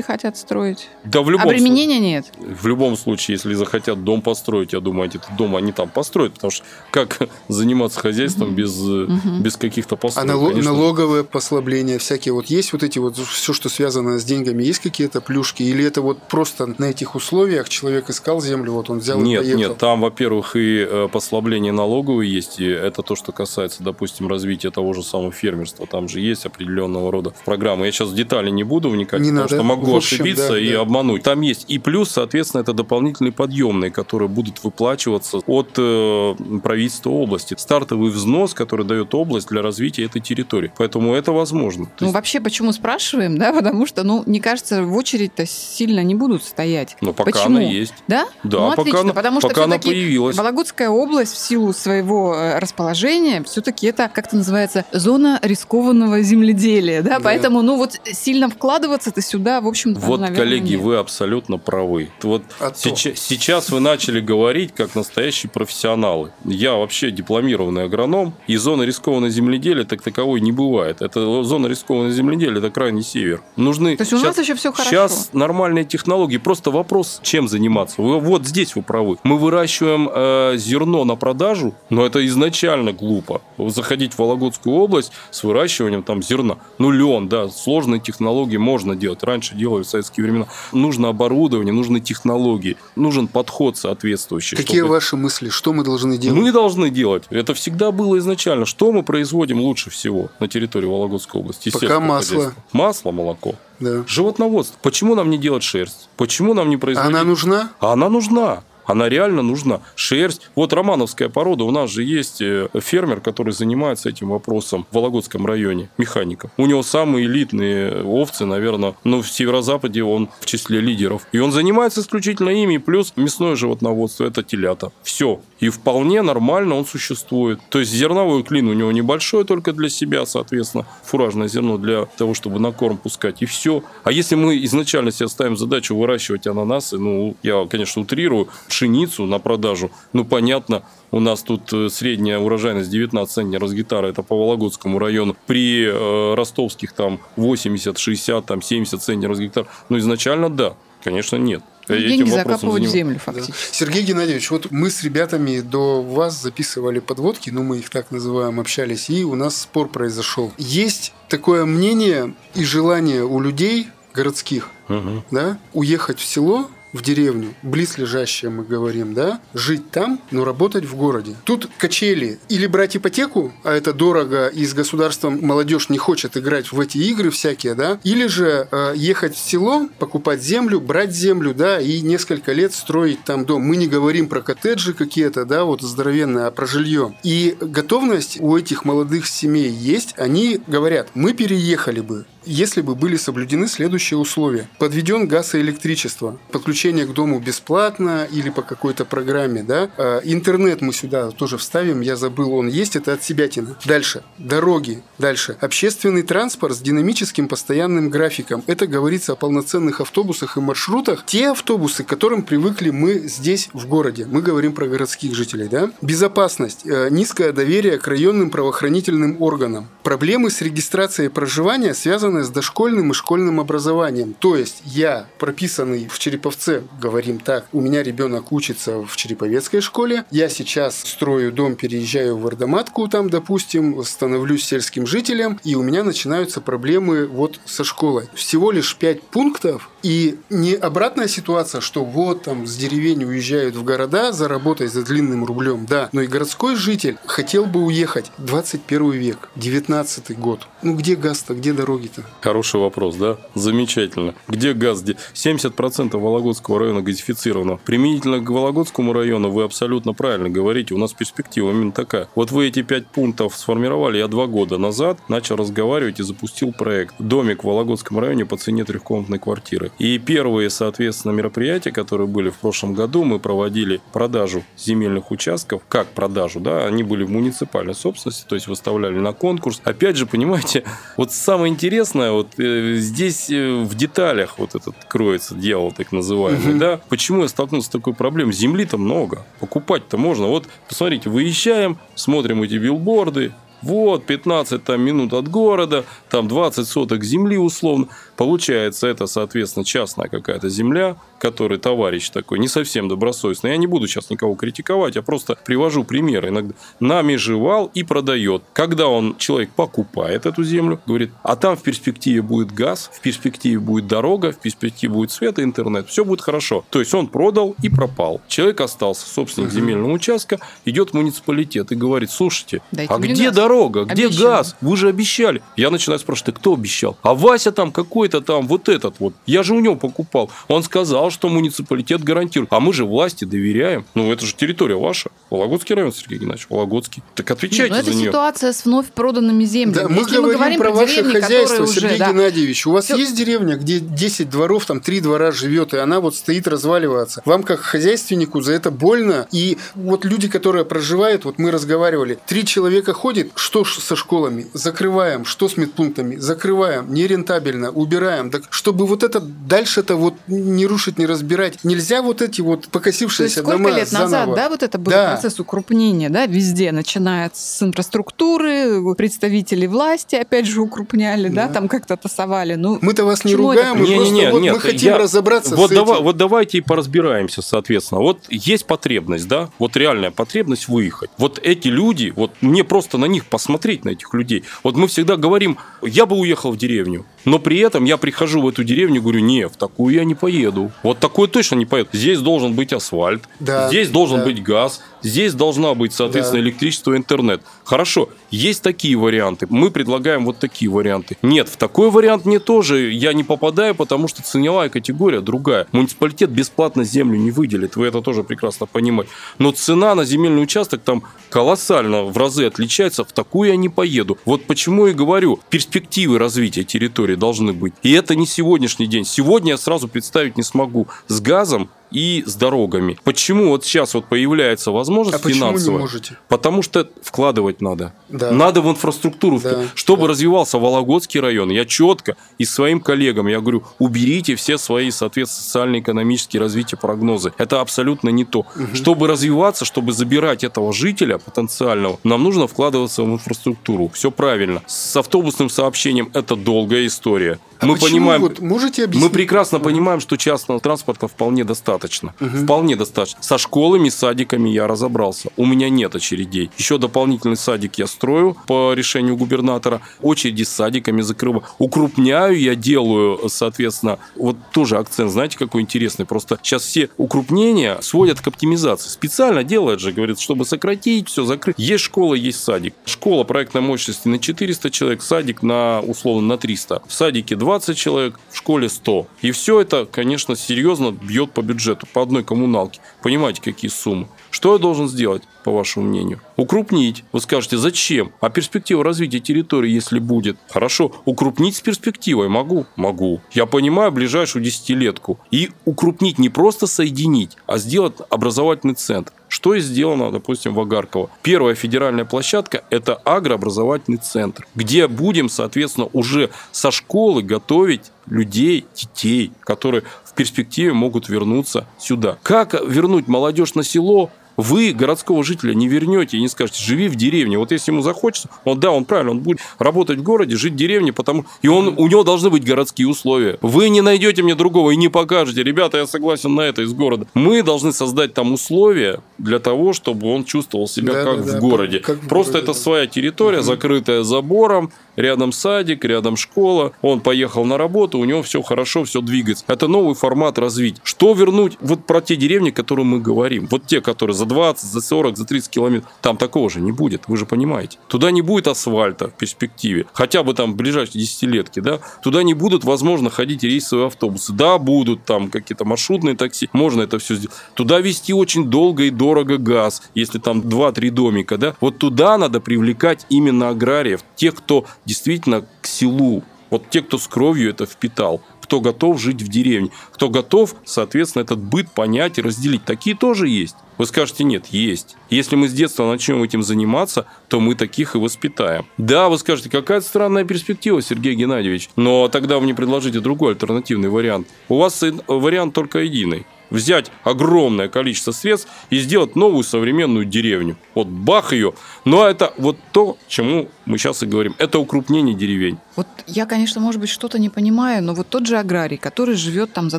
хотят строить? Да, в любом Обременения нет. в любом случае, если захотят дом построить, я думаю, этот дом они там построят, потому что как заниматься хозяйством без, э, без каких-то А построек? нало- Конечно, налоговые послабления всякие, вот есть вот эти вот, все, что связано с деньгами, есть какие-то плюшки? Или это вот просто на этих условиях человек искал землю, вот он взял и Нет, поехал? нет, там, во-первых, и э, послабление налоговые есть, и это то, что касается, допустим, развития того же самого фермерства. Там же есть определенного рода программы. Я сейчас в детали не буду вникать, Не потому надо. что могу общем, ошибиться да, и да. обмануть. Там есть. И плюс, соответственно, это дополнительные подъемные, которые будут выплачиваться от э, правительства области. Стартовый взнос, который дает область для развития этой территории. Поэтому это возможно. То Ну, есть, вообще, почему спрашиваем, да? Потому что, ну, мне кажется, в очередь-то сильно не будут стоять. ну, пока Почему? она есть. Да? Да, ну, пока отлично, она- потому что пока она появилась. Вологодская область в силу своего э, расположения все-таки это, как это называется, зона рискованного земледелия, да? Да. Поэтому, ну, вот сильно вкладываться-то сюда, в общем-то, Вот, наверное, коллеги, нет. вы абсолютно правы. Вот А то. сейчас, сейчас вы начали говорить как настоящие профессионалы. Я вообще дипломированный агроном, и зона рискованного земледелия так таковой не бывает. Это зона рискованного земледелия, это крайний север. Нужны То есть у нас еще всё хорошо. Сейчас нормальные технологии. Просто вопрос, чем заниматься. Вы- вот здесь вы правы. Мы выращиваем э, зерно на продажу, но это изначально глупо. Заходить в Вологодскую область с выращиванием там зерна. Ну, лен, да, сложные технологии можно делать. Раньше делали в советские времена. Нужно оборудование, нужны технологии, нужен подход соответствующий. Какие чтобы- ваши мысли? Что мы должны делать? мы должны делать. Это всегда было изначально. Что мы производим лучше всего на территории Вологодской области? Пока масло. Масло, молоко. Да. Животноводство. Почему нам не делать шерсть? Почему нам не производить? она нужна? А она нужна. Она реально нужна. Шерсть. Вот романовская порода. У нас же есть э, фермер, который занимается этим вопросом в Вологодском районе. Механиком. У него самые элитные овцы, наверное. Ну, в северо-западе он в числе лидеров. И он занимается исключительно ими. Плюс мясное животноводство. Это телята. Все. И вполне нормально он существует. То есть зерновой клин у него небольшой только для себя, соответственно. Фуражное зерно для того, чтобы на корм пускать. И все. А если мы изначально себе ставим задачу выращивать ананасы, ну, я, конечно, утрирую, пшеницу на продажу, ну, понятно, у нас тут э, средняя урожайность 19 центнеров с гитары, это по Вологодскому району. При э, ростовских там 80, 60, там 70 центнеров с гектар. Ну, изначально да, конечно, нет. Ну, деньги закапывают в землю, Да. фактически. Сергей Геннадьевич, вот мы с ребятами до вас записывали подводки, ну мы их так называем, общались, и у нас спор произошел. Есть такое мнение и желание у людей городских, Мгм. да, уехать в село, в деревню, близлежащее мы говорим, да, жить там, но работать в городе. Тут качели. Или брать ипотеку, а это дорого, и с государством молодежь не хочет играть в эти игры всякие, да, или же э, ехать в село, покупать землю, брать землю, да, и несколько лет строить там дом. Мы не говорим про коттеджи какие-то, да, вот здоровенные, а про жилье. И готовность у этих молодых семей есть. Они говорят, мы переехали бы, если бы были соблюдены следующие условия. Подведен газ и электричество, подключение к дому бесплатно или по какой-то программе, да. А, Интернет мы сюда тоже вставим, я забыл, он есть, это от себятина. Дальше. Дороги. Дальше. Общественный транспорт с динамическим постоянным графиком. Это говорится о полноценных автобусах и маршрутах. Те автобусы, к которым привыкли мы здесь, в городе. Мы говорим про городских жителей, да. Безопасность. Э, Низкое доверие к районным правоохранительным органам. Проблемы с регистрацией проживания связаны с дошкольным и школьным образованием. То есть я, прописанный в Череповце, говорим так, у меня ребенок учится в Череповецкой школе, я сейчас строю дом, переезжаю в Ардаматку, там, допустим, становлюсь сельским жителем, и у меня начинаются проблемы вот со школой. Всего лишь 5 пунктов, и не обратная ситуация, что вот там с деревень уезжают в города за за длинным рублем, да, но и городской житель хотел бы уехать. 21 век, 19 год. Ну где газ-то, где дороги-то? Пожалуйста. Хороший вопрос, да? Замечательно. Где газ? 70% Вологодского района газифицировано. Применительно к Вологодскому району вы абсолютно правильно говорите. У нас перспектива именно такая. Вот вы эти пять пунктов сформировали. Я два года назад начал разговаривать и запустил проект. Домик в Вологодском районе по цене трехкомнатной квартиры. И первые, соответственно, мероприятия, которые были в прошлом году, мы проводили продажу земельных участков. Как продажу, да? Они были в муниципальной собственности, то есть выставляли на конкурс. Опять же, понимаете, вот самое интересное, вот э, здесь э, в деталях вот этот кроется дьявол так называемый, да? Почему я столкнулся с такой проблемой? Земли-то много, покупать-то можно. Вот, посмотрите, выезжаем, смотрим эти билборды, вот, 15 там, минут от города, там 20 соток земли условно. Получается, это, соответственно, частная какая-то земля, который товарищ такой, не совсем добросовестный. Я не буду сейчас никого критиковать, я просто привожу пример. Иногда нами жевал и продает. Когда он, человек покупает эту землю, говорит, а там в перспективе будет газ, в перспективе будет дорога, в перспективе будет свет и интернет, все будет хорошо. То есть он продал и пропал. Человек остался, собственник земельного участка, идет в муниципалитет и говорит, слушайте, Дайте а где газ. дорога, где Обещали. газ? Вы же обещали. Я начинаю спрашивать, кто обещал? А Вася там какой-то там, вот этот вот. Я же у него покупал. Он сказал, что муниципалитет гарантирует. А мы же власти доверяем. Ну, это же территория ваша. Вологодский район, Сергей Геннадьевич, Вологодский. Так Нет, отвечайте ну это за нее. ситуация с вновь проданными землями. Да, мы Если говорим, про ваше деревни, хозяйство, которые Сергей уже, да, Геннадьевич. У вас Всё- есть деревня, где 10 дворов, там 3 двора живет, и она вот стоит разваливаться. Вам, как хозяйственнику, за это больно. И вот люди, которые проживают, вот мы разговаривали, три человека ходит, что ж со школами? Закрываем. Что с медпунктами? Закрываем. Нерентабельно. Убираем. Так, чтобы вот это дальше-то вот не рушить, не разбирать. Нельзя вот эти вот То есть покосившиеся сколько дома лет назад, заново. да, вот это был Да. процесс укрупнения, да, везде, начиная с инфраструктуры, представители власти, опять же, укрупняли, да, Да. там как-то тасовали. Ну, Мы-то вас не это ругаем, мы Не, просто не, не, вот нет, мы хотим я- разобраться вот с давай- этим. Вот давайте и поразбираемся, соответственно. Вот есть потребность, да, вот реальная потребность выехать. Вот эти люди, вот мне просто на них посмотреть, на этих людей. Вот мы всегда говорим, я бы уехал в деревню, но при этом я прихожу в эту деревню и говорю, не, в такую я не поеду. Вот такую точно не поеду. Здесь должен быть асфальт, Да, здесь должен да. быть газ, здесь должна быть, соответственно, Да. электричество, интернет. Хорошо, есть такие варианты. Мы предлагаем вот такие варианты. Нет, в такой вариант мне тоже я не попадаю, потому что ценовая категория другая. Муниципалитет бесплатно землю не выделит, вы это тоже прекрасно понимаете. Но цена на земельный участок там колоссально в разы отличается, в такую я не поеду. Вот почему и говорю, перспективы развития территории должны быть. И это не сегодняшний день. Сегодня я сразу представить не смогу. С газом и с дорогами. Почему вот сейчас вот появляется возможность А почему не финансовая? можете? Потому что вкладывать надо. Да. Надо в инфраструктуру, Да, чтобы да. развивался Вологодский район. Я четко и своим коллегам, я говорю, уберите все свои, соответственно, социально-экономические развития прогнозы. Это абсолютно не то. Чтобы развиваться, чтобы забирать этого жителя потенциального, нам нужно вкладываться в инфраструктуру. Все правильно. С автобусным сообщением это долгая история. А Мы понимаем, вот можете объяснить? мы прекрасно понимаем, что частного транспорта вполне достаточно. Вполне достаточно. Со школами, садиками я разобрался. У меня нет очередей. Еще дополнительный садик я строю по решению губернатора. Очереди с садиками закрываю. Укрупняю я делаю, соответственно, вот тоже акцент, знаете, какой интересный. Просто сейчас все укрупнения сводят к оптимизации. Специально делают же, говорят, чтобы сократить, все закрыть. Есть школа, есть садик. Школа проектной мощности на 400 человек, садик на, условно, на 300. В садике 20 человек, в школе 100. И все это, конечно, серьезно бьет по бюджету, по одной коммуналке. Понимаете, какие суммы? Что я должен сделать, по вашему мнению? Укрупнить. Вы скажете, зачем? А перспектива развития территории, если будет? Хорошо, укрупнить с перспективой могу? Могу. Я понимаю ближайшую десятилетку. И укрупнить не просто соединить, а сделать образовательный центр. Что и сделано, допустим, в Агарково. Первая федеральная площадка – это агрообразовательный центр, где будем, соответственно, уже со школы готовить людей, детей, которые перспективе могут вернуться сюда. Как вернуть молодежь на село? Вы городского жителя не вернете и не скажете, живи в деревне. Вот если ему захочется, он, да, он правильно, он будет работать в городе, жить в деревне, потому и он, у него должны быть городские условия. Вы не найдете мне другого и не покажете, ребята, я согласен на это из города. Мы должны создать там условия для того, чтобы он чувствовал себя Да, как да, в да, городе. как в Просто городе, это своя территория, закрытая забором, рядом садик, рядом школа, он поехал на работу, у него все хорошо, все двигается. Это новый формат развить. Что вернуть вот про те деревни, которые мы говорим? Вот те, которые за 20, за 40, за 30 километров, там такого же не будет, вы же понимаете. Туда не будет асфальта в перспективе, хотя бы там в ближайшие десятилетки, да, туда не будут, возможно, ходить рейсовые автобусы. Да, будут там какие-то маршрутные такси, можно это все сделать. Туда вести очень долго и дорого газ, если там 2-3 домика, да. Вот туда надо привлекать именно аграриев, тех, кто действительно к селу, вот те, кто с кровью это впитал, кто готов жить в деревне, кто готов, соответственно, этот быт понять и разделить. Такие тоже есть. Вы скажете, нет, есть. Если мы с детства начнем этим заниматься, то мы таких и воспитаем. Да, вы скажете, какая странная перспектива, Сергей Геннадьевич. Но тогда вы мне предложите другой альтернативный вариант. У вас вариант только единый взять огромное количество средств и сделать новую современную деревню. Вот бах ее. Но это вот то, чему мы сейчас и говорим. Это укрупнение деревень. Вот я, конечно, может быть, что-то не понимаю, но вот тот же аграрий, который живет там за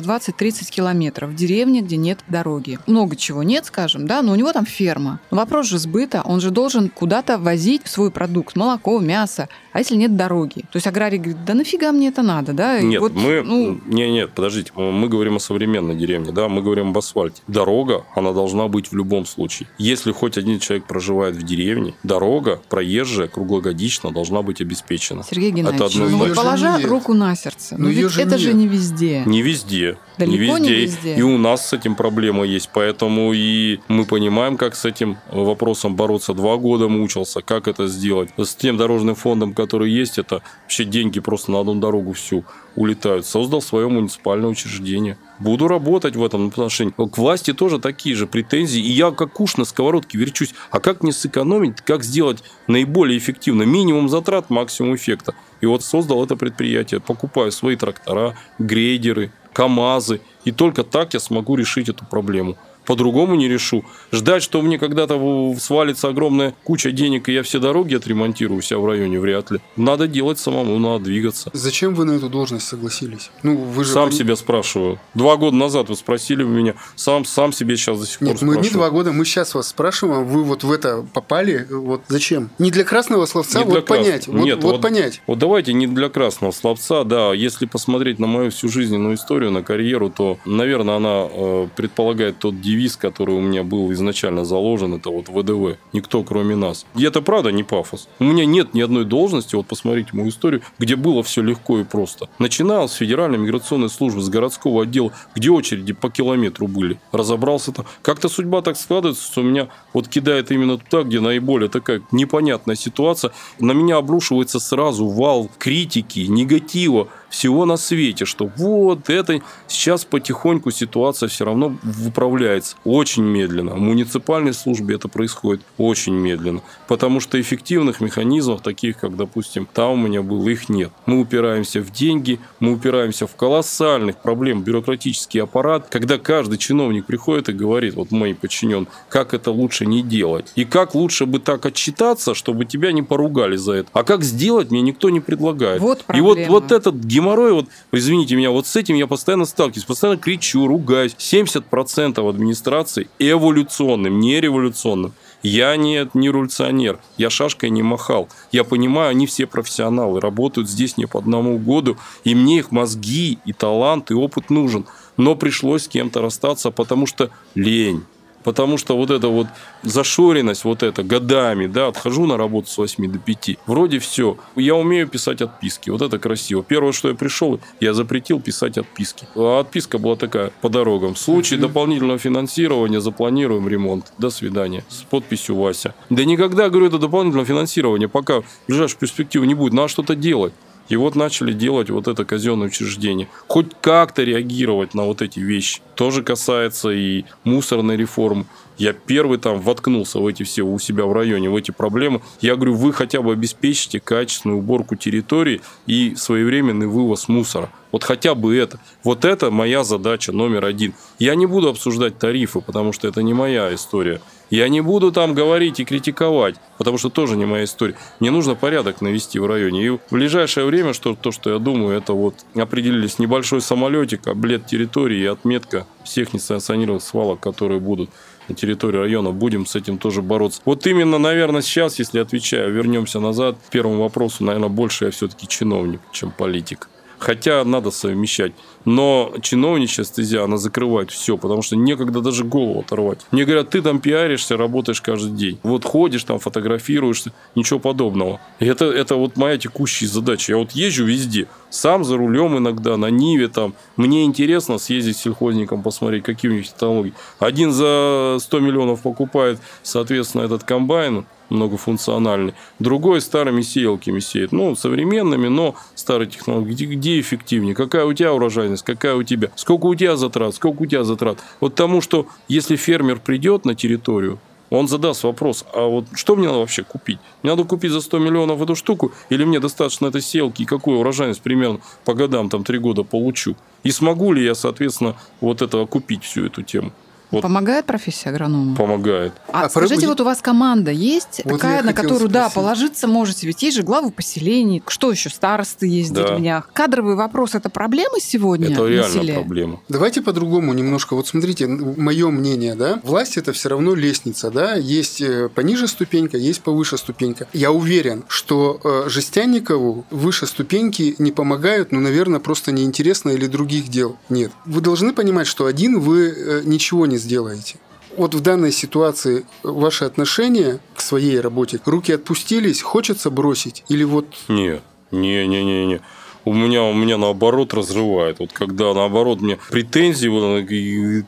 20-30 километров в деревне, где нет дороги. Много чего нет, скажем, да, но у него там ферма. Но вопрос же сбыта, он же должен куда-то возить свой продукт, молоко, мясо, а если нет дороги? То есть аграрий говорит, да нафига мне это надо, да? И нет, вот, мы... Ну... Не, нет, подождите, мы говорим о современной деревне, да, мы говорим об асфальте. Дорога, она должна быть в любом случае. Если хоть один человек проживает в деревне, дорога проезжая круглогодично должна быть обеспечена. Сергей Геннадьевич, это одно ну, положа нет. руку на сердце, но, но ведь же это нет. же не везде. Не везде. Далеко не везде. не везде. И у нас с этим проблема есть. Поэтому и мы понимаем, как с этим вопросом бороться. Два года мучился, как это сделать. С тем дорожным фондом, который есть, это вообще деньги просто на одну дорогу всю улетают. Создал свое муниципальное учреждение. Буду работать в этом отношении. К власти тоже такие же претензии. И я как уж на сковородке верчусь. А как не сэкономить, как сделать наиболее эффективно? Минимум затрат, максимум эффекта. И вот создал это предприятие. Покупаю свои трактора, грейдеры, КАМАЗы. И только так я смогу решить эту проблему по-другому не решу. Ждать, что мне когда-то свалится огромная куча денег, и я все дороги отремонтирую у себя в районе, вряд ли. Надо делать самому, надо двигаться. Зачем вы на эту должность согласились? Ну, вы же... Сам пон... себя спрашиваю. Два года назад вы спросили у меня, сам, сам себе сейчас до сих пор Нет, спрашиваю. мы не два года, мы сейчас вас спрашиваем, а вы вот в это попали, вот зачем? Не для красного словца, не вот понять. Вот, Нет, вот, вот понять. Вот давайте не для красного словца, да, если посмотреть на мою всю жизненную историю, на карьеру, то, наверное, она э, предполагает тот девиз, который у меня был изначально заложен, это вот ВДВ. Никто, кроме нас. И это правда не пафос. У меня нет ни одной должности, вот посмотрите мою историю, где было все легко и просто. Начинал с Федеральной миграционной службы, с городского отдела, где очереди по километру были. Разобрался там. Как-то судьба так складывается, что меня вот кидает именно туда, где наиболее такая непонятная ситуация. На меня обрушивается сразу вал критики, негатива всего на свете, что вот это сейчас потихоньку ситуация все равно управляется очень медленно. В муниципальной службе это происходит очень медленно, потому что эффективных механизмов, таких как, допустим, там у меня было, их нет. Мы упираемся в деньги, мы упираемся в колоссальных проблем бюрократический аппарат, когда каждый чиновник приходит и говорит, вот мой подчинен, как это лучше не делать, и как лучше бы так отчитаться, чтобы тебя не поругали за это. А как сделать, мне никто не предлагает. Вот и вот, вот этот геморрой, вот, извините меня, вот с этим я постоянно сталкиваюсь, постоянно кричу, ругаюсь. 70% администрации эволюционным, не революционным. Я не, не революционер, я шашкой не махал. Я понимаю, они все профессионалы, работают здесь не по одному году, и мне их мозги, и талант, и опыт нужен. Но пришлось с кем-то расстаться, потому что лень. Потому что вот эта вот зашоренность, вот это годами, да, отхожу на работу с 8 до 5. Вроде все. Я умею писать отписки. Вот это красиво. Первое, что я пришел, я запретил писать отписки. А отписка была такая по дорогам. В случае mm-hmm. дополнительного финансирования запланируем ремонт. До свидания. С подписью Вася. Да никогда, говорю, это дополнительное финансирование, пока в ближайшую перспективу не будет. Надо что-то делать. И вот начали делать вот это казенное учреждение. Хоть как-то реагировать на вот эти вещи. Тоже касается и мусорной реформы. Я первый там воткнулся в эти все у себя в районе, в эти проблемы. Я говорю, вы хотя бы обеспечите качественную уборку территории и своевременный вывоз мусора. Вот хотя бы это. Вот это моя задача номер один. Я не буду обсуждать тарифы, потому что это не моя история. Я не буду там говорить и критиковать, потому что тоже не моя история. Мне нужно порядок навести в районе. И в ближайшее время, что, то, что я думаю, это вот определились небольшой самолетик, облет территории и отметка всех несанкционированных свалок, которые будут. На территории района. Будем с этим тоже бороться. Вот именно, наверное, сейчас, если отвечаю, вернемся назад, к первому вопросу, наверное, больше я все-таки чиновник, чем политик. Хотя надо совмещать. Но чиновничья стезя, она закрывает все, потому что некогда даже голову оторвать. Мне говорят, ты там пиаришься, работаешь каждый день. Вот ходишь там, фотографируешься, ничего подобного. И это, это вот моя текущая задача. Я вот езжу везде, сам за рулем иногда, на Ниве там. Мне интересно съездить сельхозником, посмотреть, какие у них технологии. Один за 100 миллионов покупает, соответственно, этот комбайн, многофункциональный. Другой старыми сеялками сеет. Ну, современными, но старые технологии. Где, где эффективнее? Какая у тебя урожайность? Какая у тебя? Сколько у тебя затрат? Сколько у тебя затрат? Вот тому, что если фермер придет на территорию, он задаст вопрос, а вот что мне надо вообще купить? Мне надо купить за 100 миллионов эту штуку, или мне достаточно этой селки, и какую урожайность примерно по годам, там, 3 года получу? И смогу ли я, соответственно, вот этого купить всю эту тему? Вот. Помогает профессия агронома? Помогает. А, а скажите, вот у вас команда есть вот такая, на которую, спросить. да, положиться можете? Ведь есть же главы поселений, что еще, старосты есть да. в деревнях. Кадровый вопрос – это проблема сегодня Это реально селе? проблема. Давайте по-другому немножко. Вот смотрите, мое мнение, да, власть – это все равно лестница, да, есть э, пониже ступенька, есть повыше ступенька. Я уверен, что э, Жестянникову выше ступеньки не помогают, ну, наверное, просто неинтересно или других дел нет. Вы должны понимать, что один вы э, ничего не сделаете. Вот в данной ситуации ваши отношения к своей работе, руки отпустились, хочется бросить или вот... Нет, не, не, не, не. У меня, у меня наоборот разрывает. Вот когда наоборот мне претензий, вот,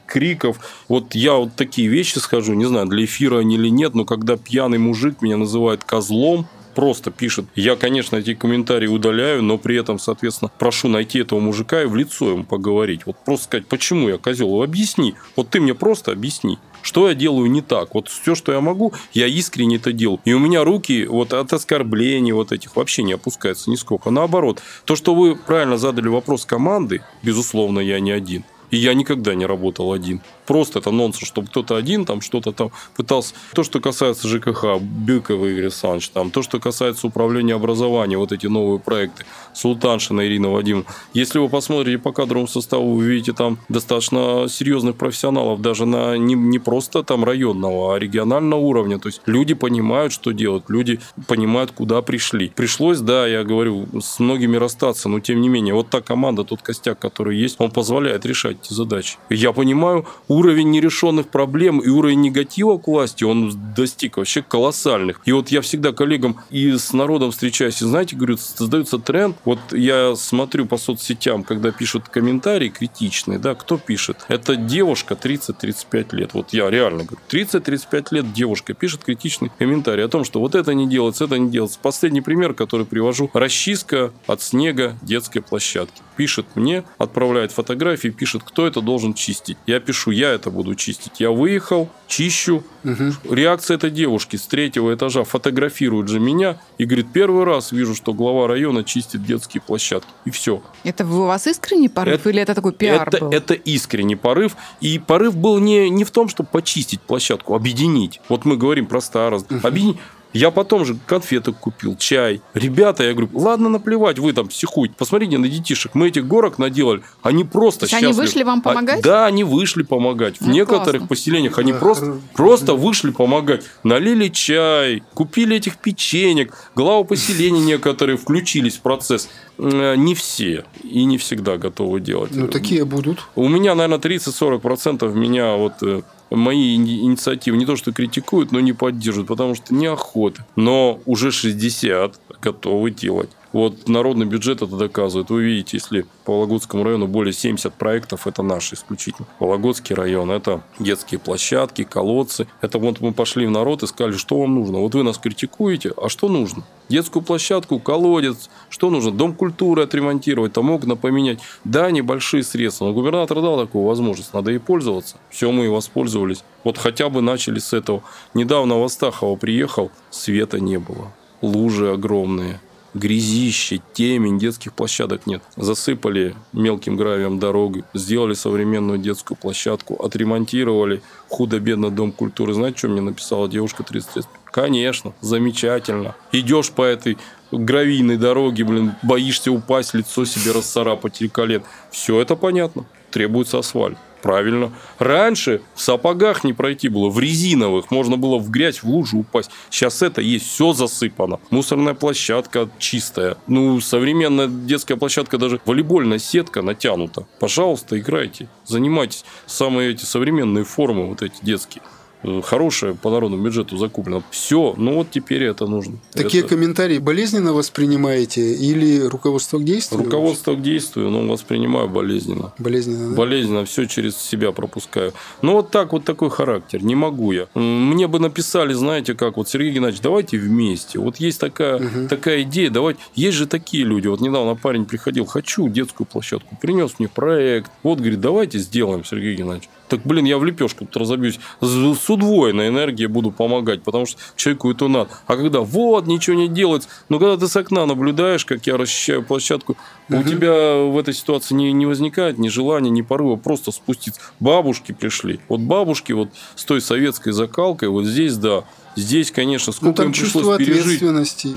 криков. Вот я вот такие вещи скажу, не знаю, для эфира они или нет, но когда пьяный мужик меня называет козлом, просто пишет. Я, конечно, эти комментарии удаляю, но при этом, соответственно, прошу найти этого мужика и в лицо ему поговорить. Вот просто сказать, почему я козел, объясни. Вот ты мне просто объясни. Что я делаю не так? Вот все, что я могу, я искренне это делаю. И у меня руки вот от оскорблений вот этих вообще не опускаются нисколько. Наоборот, то, что вы правильно задали вопрос команды, безусловно, я не один. И я никогда не работал один. Просто это нонсенс, чтобы кто-то один там что-то там пытался. То, что касается ЖКХ, Быков Игорь Александрович, там, то, что касается управления образованием, вот эти новые проекты, Султаншина Ирина Вадимовна. Если вы посмотрите по кадровому составу, вы видите там достаточно серьезных профессионалов, даже на не, не просто там районного, а регионального уровня. То есть люди понимают, что делать, люди понимают, куда пришли. Пришлось, да, я говорю, с многими расстаться, но тем не менее, вот та команда, тот костяк, который есть, он позволяет решать эти задачи. Я понимаю, уровень нерешенных проблем и уровень негатива к власти, он достиг вообще колоссальных. И вот я всегда коллегам и с народом встречаюсь, и знаете, говорю, создается тренд. Вот я смотрю по соцсетям, когда пишут комментарии критичные, да, кто пишет? Это девушка 30-35 лет. Вот я реально говорю, 30-35 лет девушка пишет критичный комментарий о том, что вот это не делается, это не делается. Последний пример, который привожу, расчистка от снега детской площадки. Пишет мне, отправляет фотографии, пишет, кто это должен чистить. Я пишу, я это буду чистить. Я выехал, чищу. Угу. Реакция этой девушки с третьего этажа фотографирует же меня и говорит, первый раз вижу, что глава района чистит детские площадки. И все. Это у вас искренний порыв это, или это такой пиар это, был? Это искренний порыв. И порыв был не, не в том, чтобы почистить площадку, объединить. Вот мы говорим про старость. Угу. Объединить. Я потом же конфеток купил, чай. Ребята, я говорю, ладно, наплевать, вы там психуете. Посмотрите на детишек. Мы этих горок наделали. Они просто счастливы. они вышли вам помогать? А, да, они вышли помогать. В ну, некоторых классно. поселениях они просто, просто вышли помогать. Налили чай, купили этих печенек. Главы поселения некоторые включились в процесс. Э, не все и не всегда готовы делать. Ну, такие будут. У меня, наверное, 30-40% меня вот э, мои инициативы не то что критикуют, но не поддерживают, потому что неохота. Но уже 60 готовы делать. Вот народный бюджет это доказывает. Вы видите, если по Вологодскому району более 70 проектов, это наши исключительно. Вологодский район – это детские площадки, колодцы. Это вот мы пошли в народ и сказали, что вам нужно. Вот вы нас критикуете, а что нужно? Детскую площадку, колодец, что нужно? Дом культуры отремонтировать, там окна поменять. Да, небольшие средства, но губернатор дал такую возможность, надо и пользоваться. Все, мы и воспользовались. Вот хотя бы начали с этого. Недавно в Астахово приехал, света не было. Лужи огромные грязище, темень, детских площадок нет. Засыпали мелким гравием дорогу, сделали современную детскую площадку, отремонтировали худо-бедно дом культуры. Знаете, что мне написала девушка 30 лет? Конечно, замечательно. Идешь по этой гравийной дороге, блин, боишься упасть, лицо себе расцарапать или колен. Все это понятно. Требуется асфальт. Правильно. Раньше в сапогах не пройти было, в резиновых. Можно было в грязь, в лужу упасть. Сейчас это есть, все засыпано. Мусорная площадка чистая. Ну, современная детская площадка, даже волейбольная сетка натянута. Пожалуйста, играйте. Занимайтесь. Самые эти современные формы, вот эти детские. Э, хорошее по народному бюджету закуплено. Все, ну вот теперь это нужно. Такие это... комментарии болезненно воспринимаете или руководство к действию? Руководство к действию, но воспринимаю болезненно. Болезненно, да? Болезненно, все через себя пропускаю. Ну вот так, вот такой характер, не могу я. Мне бы написали, знаете, как вот, Сергей Геннадьевич, давайте вместе. Вот есть такая, угу. такая идея, давайте. Есть же такие люди. Вот недавно парень приходил, хочу детскую площадку, принес мне проект. Вот, говорит, давайте сделаем, Сергей Геннадьевич. Так, блин, я в лепешку тут разобьюсь. С удвоенной энергией буду помогать, потому что человеку это надо. А когда вот, ничего не делать, но когда ты с окна наблюдаешь, как я расчищаю площадку, угу. у тебя в этой ситуации не, не возникает ни желания, ни порыва просто спуститься. Бабушки пришли. Вот бабушки вот с той советской закалкой, вот здесь, да, Здесь, конечно, сколько ну, им пришлось пережить.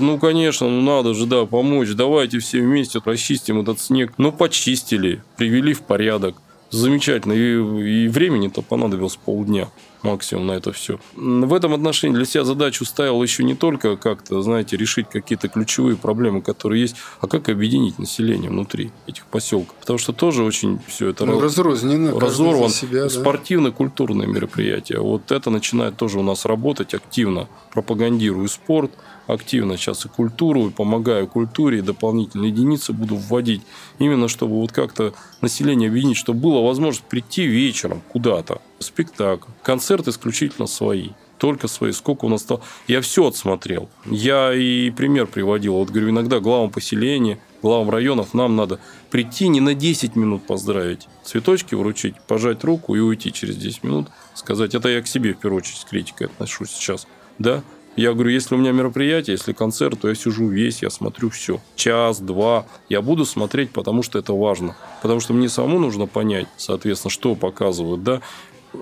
Ну, конечно, ну надо же, да, помочь. Давайте все вместе расчистим этот снег. Ну, почистили, привели в порядок замечательно. И, и времени-то понадобилось полдня максимум на это все. В этом отношении для себя задачу ставил еще не только как-то, знаете, решить какие-то ключевые проблемы, которые есть, а как объединить население внутри этих поселков. Потому что тоже очень все это ну, разрознено, разорван. Себя, Спортивно-культурные мероприятия. Вот это начинает тоже у нас работать активно. Пропагандирую спорт, активно сейчас и культуру, и помогаю культуре, и дополнительные единицы буду вводить. Именно чтобы вот как-то население объединить, чтобы было возможность прийти вечером куда-то, спектакль, концерт исключительно свои только свои. Сколько у нас стало? Я все отсмотрел. Я и пример приводил. Вот говорю, иногда главам поселения, главам районов нам надо прийти не на 10 минут поздравить, цветочки вручить, пожать руку и уйти через 10 минут, сказать, это я к себе в первую очередь с критикой отношусь сейчас. Да, я говорю, если у меня мероприятие, если концерт, то я сижу весь, я смотрю все. Час, два. Я буду смотреть, потому что это важно. Потому что мне самому нужно понять, соответственно, что показывают, да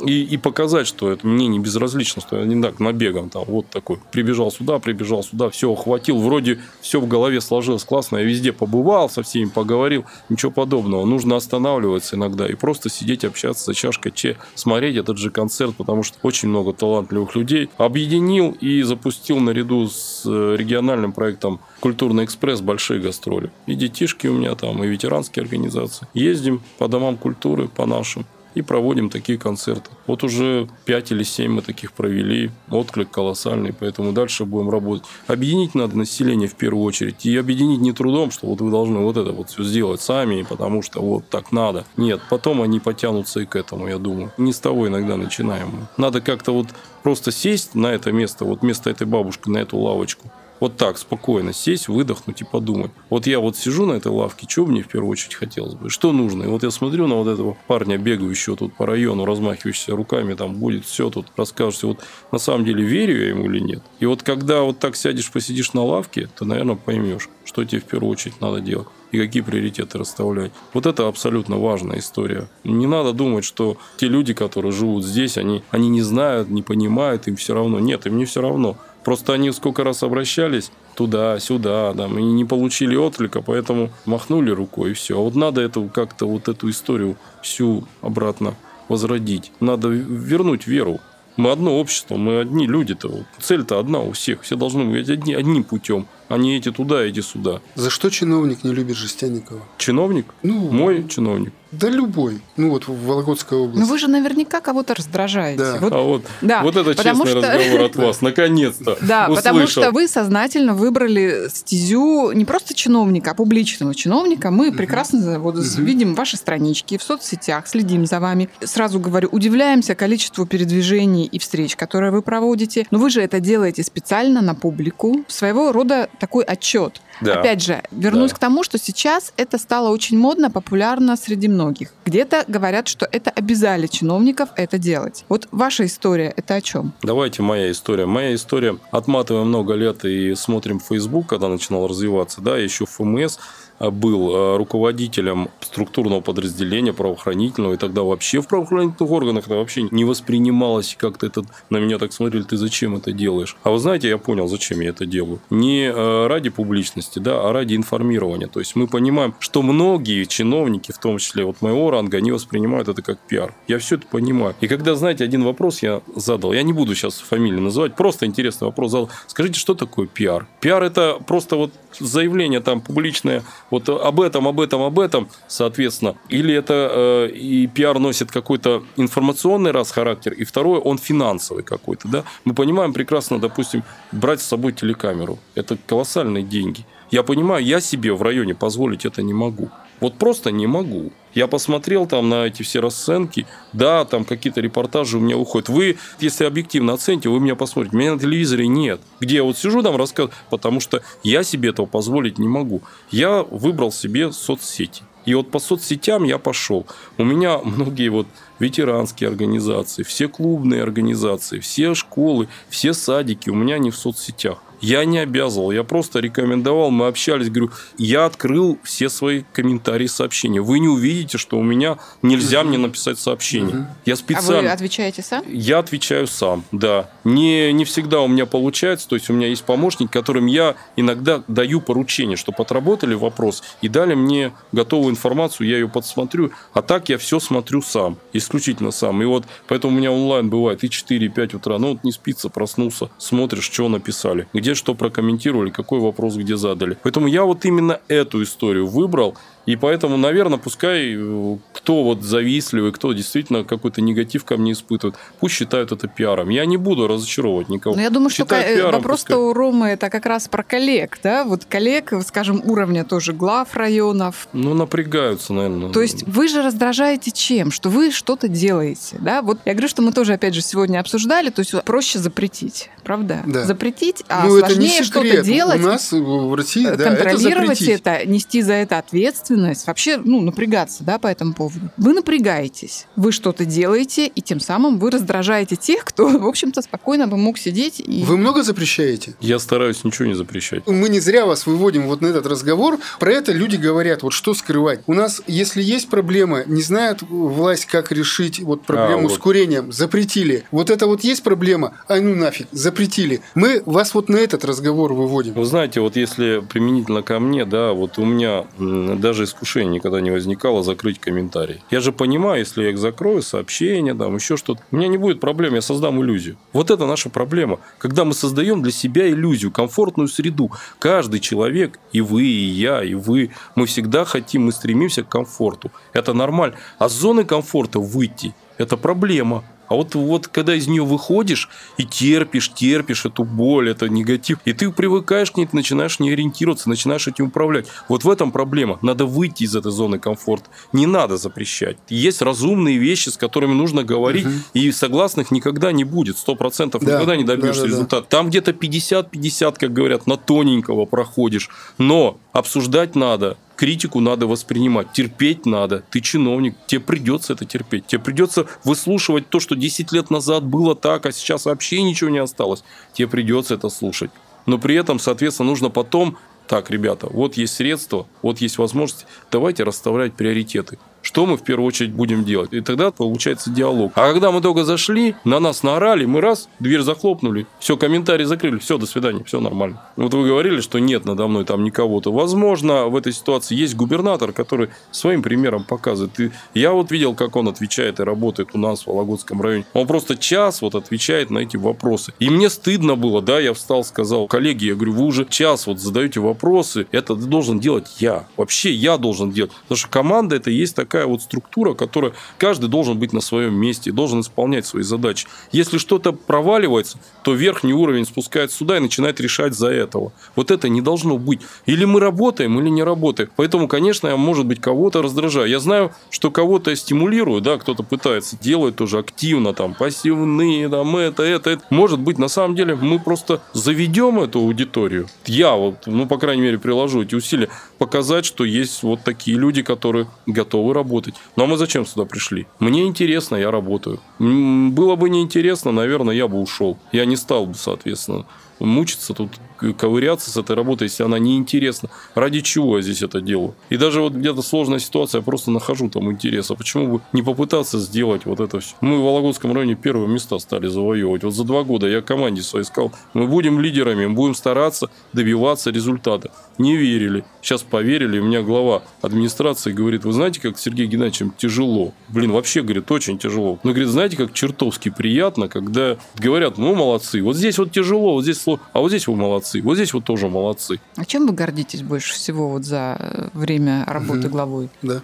и, и показать, что это мне не безразлично, что я не так набегом там вот такой прибежал сюда, прибежал сюда, все охватил, вроде все в голове сложилось классно, я везде побывал, со всеми поговорил, ничего подобного. Нужно останавливаться иногда и просто сидеть, общаться за чашкой чая, смотреть этот же концерт, потому что очень много талантливых людей. Объединил и запустил наряду с э, региональным проектом «Культурный экспресс» большие гастроли. И детишки у меня там, и ветеранские организации. Ездим по домам культуры, по нашим и проводим такие концерты. Вот уже 5 или 7 мы таких провели, отклик колоссальный, поэтому дальше будем работать. Объединить надо население в первую очередь, и объединить не трудом, что вот вы должны вот это вот все сделать сами, потому что вот так надо. Нет, потом они потянутся и к этому, я думаю. Не с того иногда начинаем. Надо как-то вот просто сесть на это место, вот место этой бабушки, на эту лавочку, вот так, спокойно сесть, выдохнуть и подумать. Вот я вот сижу на этой лавке, что мне в первую очередь хотелось бы? Что нужно? И вот я смотрю на вот этого парня, бегающего тут по району, размахивающегося руками, там будет все тут, расскажешь, вот на самом деле верю я ему или нет. И вот когда вот так сядешь, посидишь на лавке, ты, наверное, поймешь, что тебе в первую очередь надо делать и какие приоритеты расставлять. Вот это абсолютно важная история. Не надо думать, что те люди, которые живут здесь, они, они не знают, не понимают, им все равно. Нет, им не все равно. Просто они сколько раз обращались туда-сюда, там, и не получили отклика, поэтому махнули рукой, и все. А вот надо эту как-то вот эту историю всю обратно возродить. Надо вернуть веру. Мы одно общество, мы одни люди-то. Цель-то одна у всех. Все должны быть одни, одним путем, а не эти туда, эти сюда. За что чиновник не любит Жестяникова? Чиновник? Ну, Мой чиновник. Да любой. Ну вот в Вологодской области. Но вы же наверняка кого-то раздражаете. Да. Вот, а вот, да, вот это честный что... разговор от вас. Наконец-то. Да, потому что вы сознательно выбрали стезю не просто чиновника, а публичного чиновника. Мы прекрасно вот, видим ваши странички в соцсетях, следим за вами. Сразу говорю, удивляемся количеству передвижений и встреч, которые вы проводите. Но вы же это делаете специально на публику. Своего рода такой отчет. Да. Опять же, вернусь да. к тому, что сейчас это стало очень модно, популярно среди многих. Где-то говорят, что это обязали чиновников это делать. Вот ваша история это о чем? Давайте моя история. Моя история, отматываем много лет и смотрим Facebook, когда начинал развиваться, да, еще ФМС, был а, руководителем структурного подразделения правоохранительного, и тогда вообще в правоохранительных органах это вообще не воспринималось, как-то это на меня так смотрели, ты зачем это делаешь? А вы знаете, я понял, зачем я это делаю. Не а, ради публичности, да, а ради информирования. То есть мы понимаем, что многие чиновники, в том числе вот моего ранга, они воспринимают это как пиар. Я все это понимаю. И когда, знаете, один вопрос я задал, я не буду сейчас фамилию называть, просто интересный вопрос задал. Скажите, что такое пиар? Пиар это просто вот заявление там публичное вот об этом, об этом, об этом, соответственно. Или это э, и пиар носит какой-то информационный раз характер, и второе, он финансовый какой-то, да. Мы понимаем прекрасно, допустим, брать с собой телекамеру. Это колоссальные деньги. Я понимаю, я себе в районе позволить это не могу. Вот просто не могу. Я посмотрел там на эти все расценки, да, там какие-то репортажи у меня уходят. Вы, если объективно оцените, вы меня посмотрите. Меня на телевизоре нет. Где я вот сижу там рассказываю, потому что я себе этого позволить не могу. Я выбрал себе соцсети. И вот по соцсетям я пошел. У меня многие вот ветеранские организации, все клубные организации, все школы, все садики у меня не в соцсетях. Я не обязывал, я просто рекомендовал, мы общались, говорю, я открыл все свои комментарии, сообщения. Вы не увидите, что у меня нельзя мне написать сообщение. Я специально... А вы отвечаете сам? Я отвечаю сам, да. Не, не всегда у меня получается, то есть у меня есть помощник, которым я иногда даю поручение, чтобы отработали вопрос и дали мне готовую информацию, я ее подсмотрю, а так я все смотрю сам, исключительно сам. И вот поэтому у меня онлайн бывает и 4, и 5 утра, ну вот не спится, проснулся, смотришь, что написали, где что прокомментировали, какой вопрос где задали. Поэтому я вот именно эту историю выбрал, и поэтому, наверное, пускай э, кто вот завистливый, кто действительно какой-то негатив ко мне испытывает, пусть считают это пиаром. Я не буду разочаровывать никого. Но я думаю, Считают что пиаром, вопрос-то пускай... у Ромы это как раз про коллег, да? Вот коллег, скажем, уровня тоже глав районов. Ну, напрягаются, наверное. То есть вы же раздражаете чем? Что вы что-то делаете, да? Вот я говорю, что мы тоже, опять же, сегодня обсуждали, то есть проще запретить, правда? Да. Запретить, а ну, сложнее что-то делать. У нас в России, да, контролировать это, это, нести за это ответственность ответственность, вообще ну, напрягаться да, по этому поводу. Вы напрягаетесь, вы что-то делаете, и тем самым вы раздражаете тех, кто, в общем-то, спокойно бы мог сидеть. И... Вы много запрещаете? Я стараюсь ничего не запрещать. Мы не зря вас выводим вот на этот разговор. Про это люди говорят, вот что скрывать. У нас, если есть проблема, не знает власть, как решить вот проблему а, вот. с курением, запретили. Вот это вот есть проблема, а ну нафиг, запретили. Мы вас вот на этот разговор выводим. Вы знаете, вот если применительно ко мне, да, вот у меня даже искушение никогда не возникало закрыть комментарий. Я же понимаю, если я их закрою, сообщения, там, еще что-то, у меня не будет проблем, я создам иллюзию. Вот это наша проблема. Когда мы создаем для себя иллюзию, комфортную среду, каждый человек, и вы, и я, и вы, мы всегда хотим, мы стремимся к комфорту. Это нормально. А с зоны комфорта выйти – это проблема. А вот, вот когда из нее выходишь и терпишь, терпишь эту боль, это негатив, и ты привыкаешь к ней, ты начинаешь не ориентироваться, начинаешь этим управлять. Вот в этом проблема. Надо выйти из этой зоны комфорта. Не надо запрещать. Есть разумные вещи, с которыми нужно говорить, угу. и согласных никогда не будет. Сто процентов да, никогда не добьешься да, да, результата. Да. Там где-то 50-50, как говорят, на тоненького проходишь. Но обсуждать надо критику надо воспринимать, терпеть надо. Ты чиновник, тебе придется это терпеть. Тебе придется выслушивать то, что 10 лет назад было так, а сейчас вообще ничего не осталось. Тебе придется это слушать. Но при этом, соответственно, нужно потом так, ребята, вот есть средства, вот есть возможность, давайте расставлять приоритеты что мы в первую очередь будем делать. И тогда получается диалог. А когда мы только зашли, на нас наорали, мы раз, дверь захлопнули, все, комментарии закрыли, все, до свидания, все нормально. Вот вы говорили, что нет надо мной там никого-то. Возможно, в этой ситуации есть губернатор, который своим примером показывает. И я вот видел, как он отвечает и работает у нас в Вологодском районе. Он просто час вот отвечает на эти вопросы. И мне стыдно было, да, я встал, сказал, коллеги, я говорю, вы уже час вот задаете вопросы, это должен делать я. Вообще я должен делать. Потому что команда это есть такая такая вот структура, которая каждый должен быть на своем месте, должен исполнять свои задачи. Если что-то проваливается, то верхний уровень спускается сюда и начинает решать за этого. Вот это не должно быть. Или мы работаем, или не работаем. Поэтому, конечно, я, может быть, кого-то раздражаю. Я знаю, что кого-то я стимулирую, да, кто-то пытается делать тоже активно, там, пассивные, там, это, это, это. Может быть, на самом деле, мы просто заведем эту аудиторию. Я вот, ну, по крайней мере, приложу эти усилия, показать, что есть вот такие люди, которые готовы работать работать. Ну а мы зачем сюда пришли? Мне интересно, я работаю. Было бы неинтересно, наверное, я бы ушел. Я не стал бы, соответственно, мучиться тут ковыряться с этой работой, если она неинтересна. Ради чего я здесь это делаю? И даже вот где-то сложная ситуация, я просто нахожу там интерес. А почему бы не попытаться сделать вот это все? Мы в Вологодском районе первые места стали завоевывать. Вот за два года я команде своей сказал, мы будем лидерами, будем стараться добиваться результата. Не верили. Сейчас поверили. У меня глава администрации говорит, вы знаете, как Сергей Геннадьевичем тяжело? Блин, вообще, говорит, очень тяжело. Но, говорит, знаете, как чертовски приятно, когда говорят, ну, молодцы. Вот здесь вот тяжело, вот здесь сложно, а вот здесь вы молодцы молодцы. Вот здесь вот тоже молодцы. А чем вы гордитесь больше всего вот за время работы главой? Да.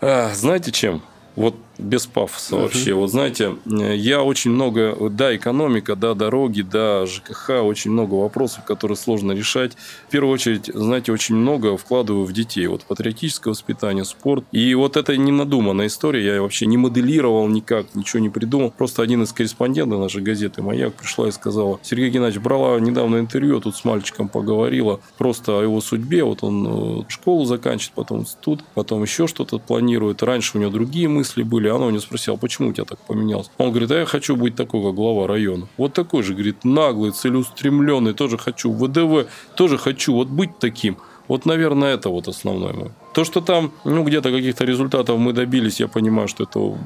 Знаете чем? Вот без пафоса вообще. Вот знаете, я очень много, да, экономика, да, дороги, да, ЖКХ, очень много вопросов, которые сложно решать. В первую очередь, знаете, очень много вкладываю в детей. Вот патриотическое воспитание, спорт. И вот это не надуманная история. Я вообще не моделировал никак, ничего не придумал. Просто один из корреспондентов нашей газеты «Маяк» пришла и сказала, Сергей Геннадьевич, брала недавно интервью, тут с мальчиком поговорила просто о его судьбе. Вот он э, школу заканчивает, потом институт, потом еще что-то планирует. Раньше у него другие мысли были, она у него спросила, почему у тебя так поменялось? Он говорит, а я хочу быть такой, как глава района. Вот такой же, говорит, наглый, целеустремленный, тоже хочу ВДВ, тоже хочу вот быть таким. Вот, наверное, это вот основное мое. То, что там, ну, где-то каких-то результатов мы добились, я понимаю, что это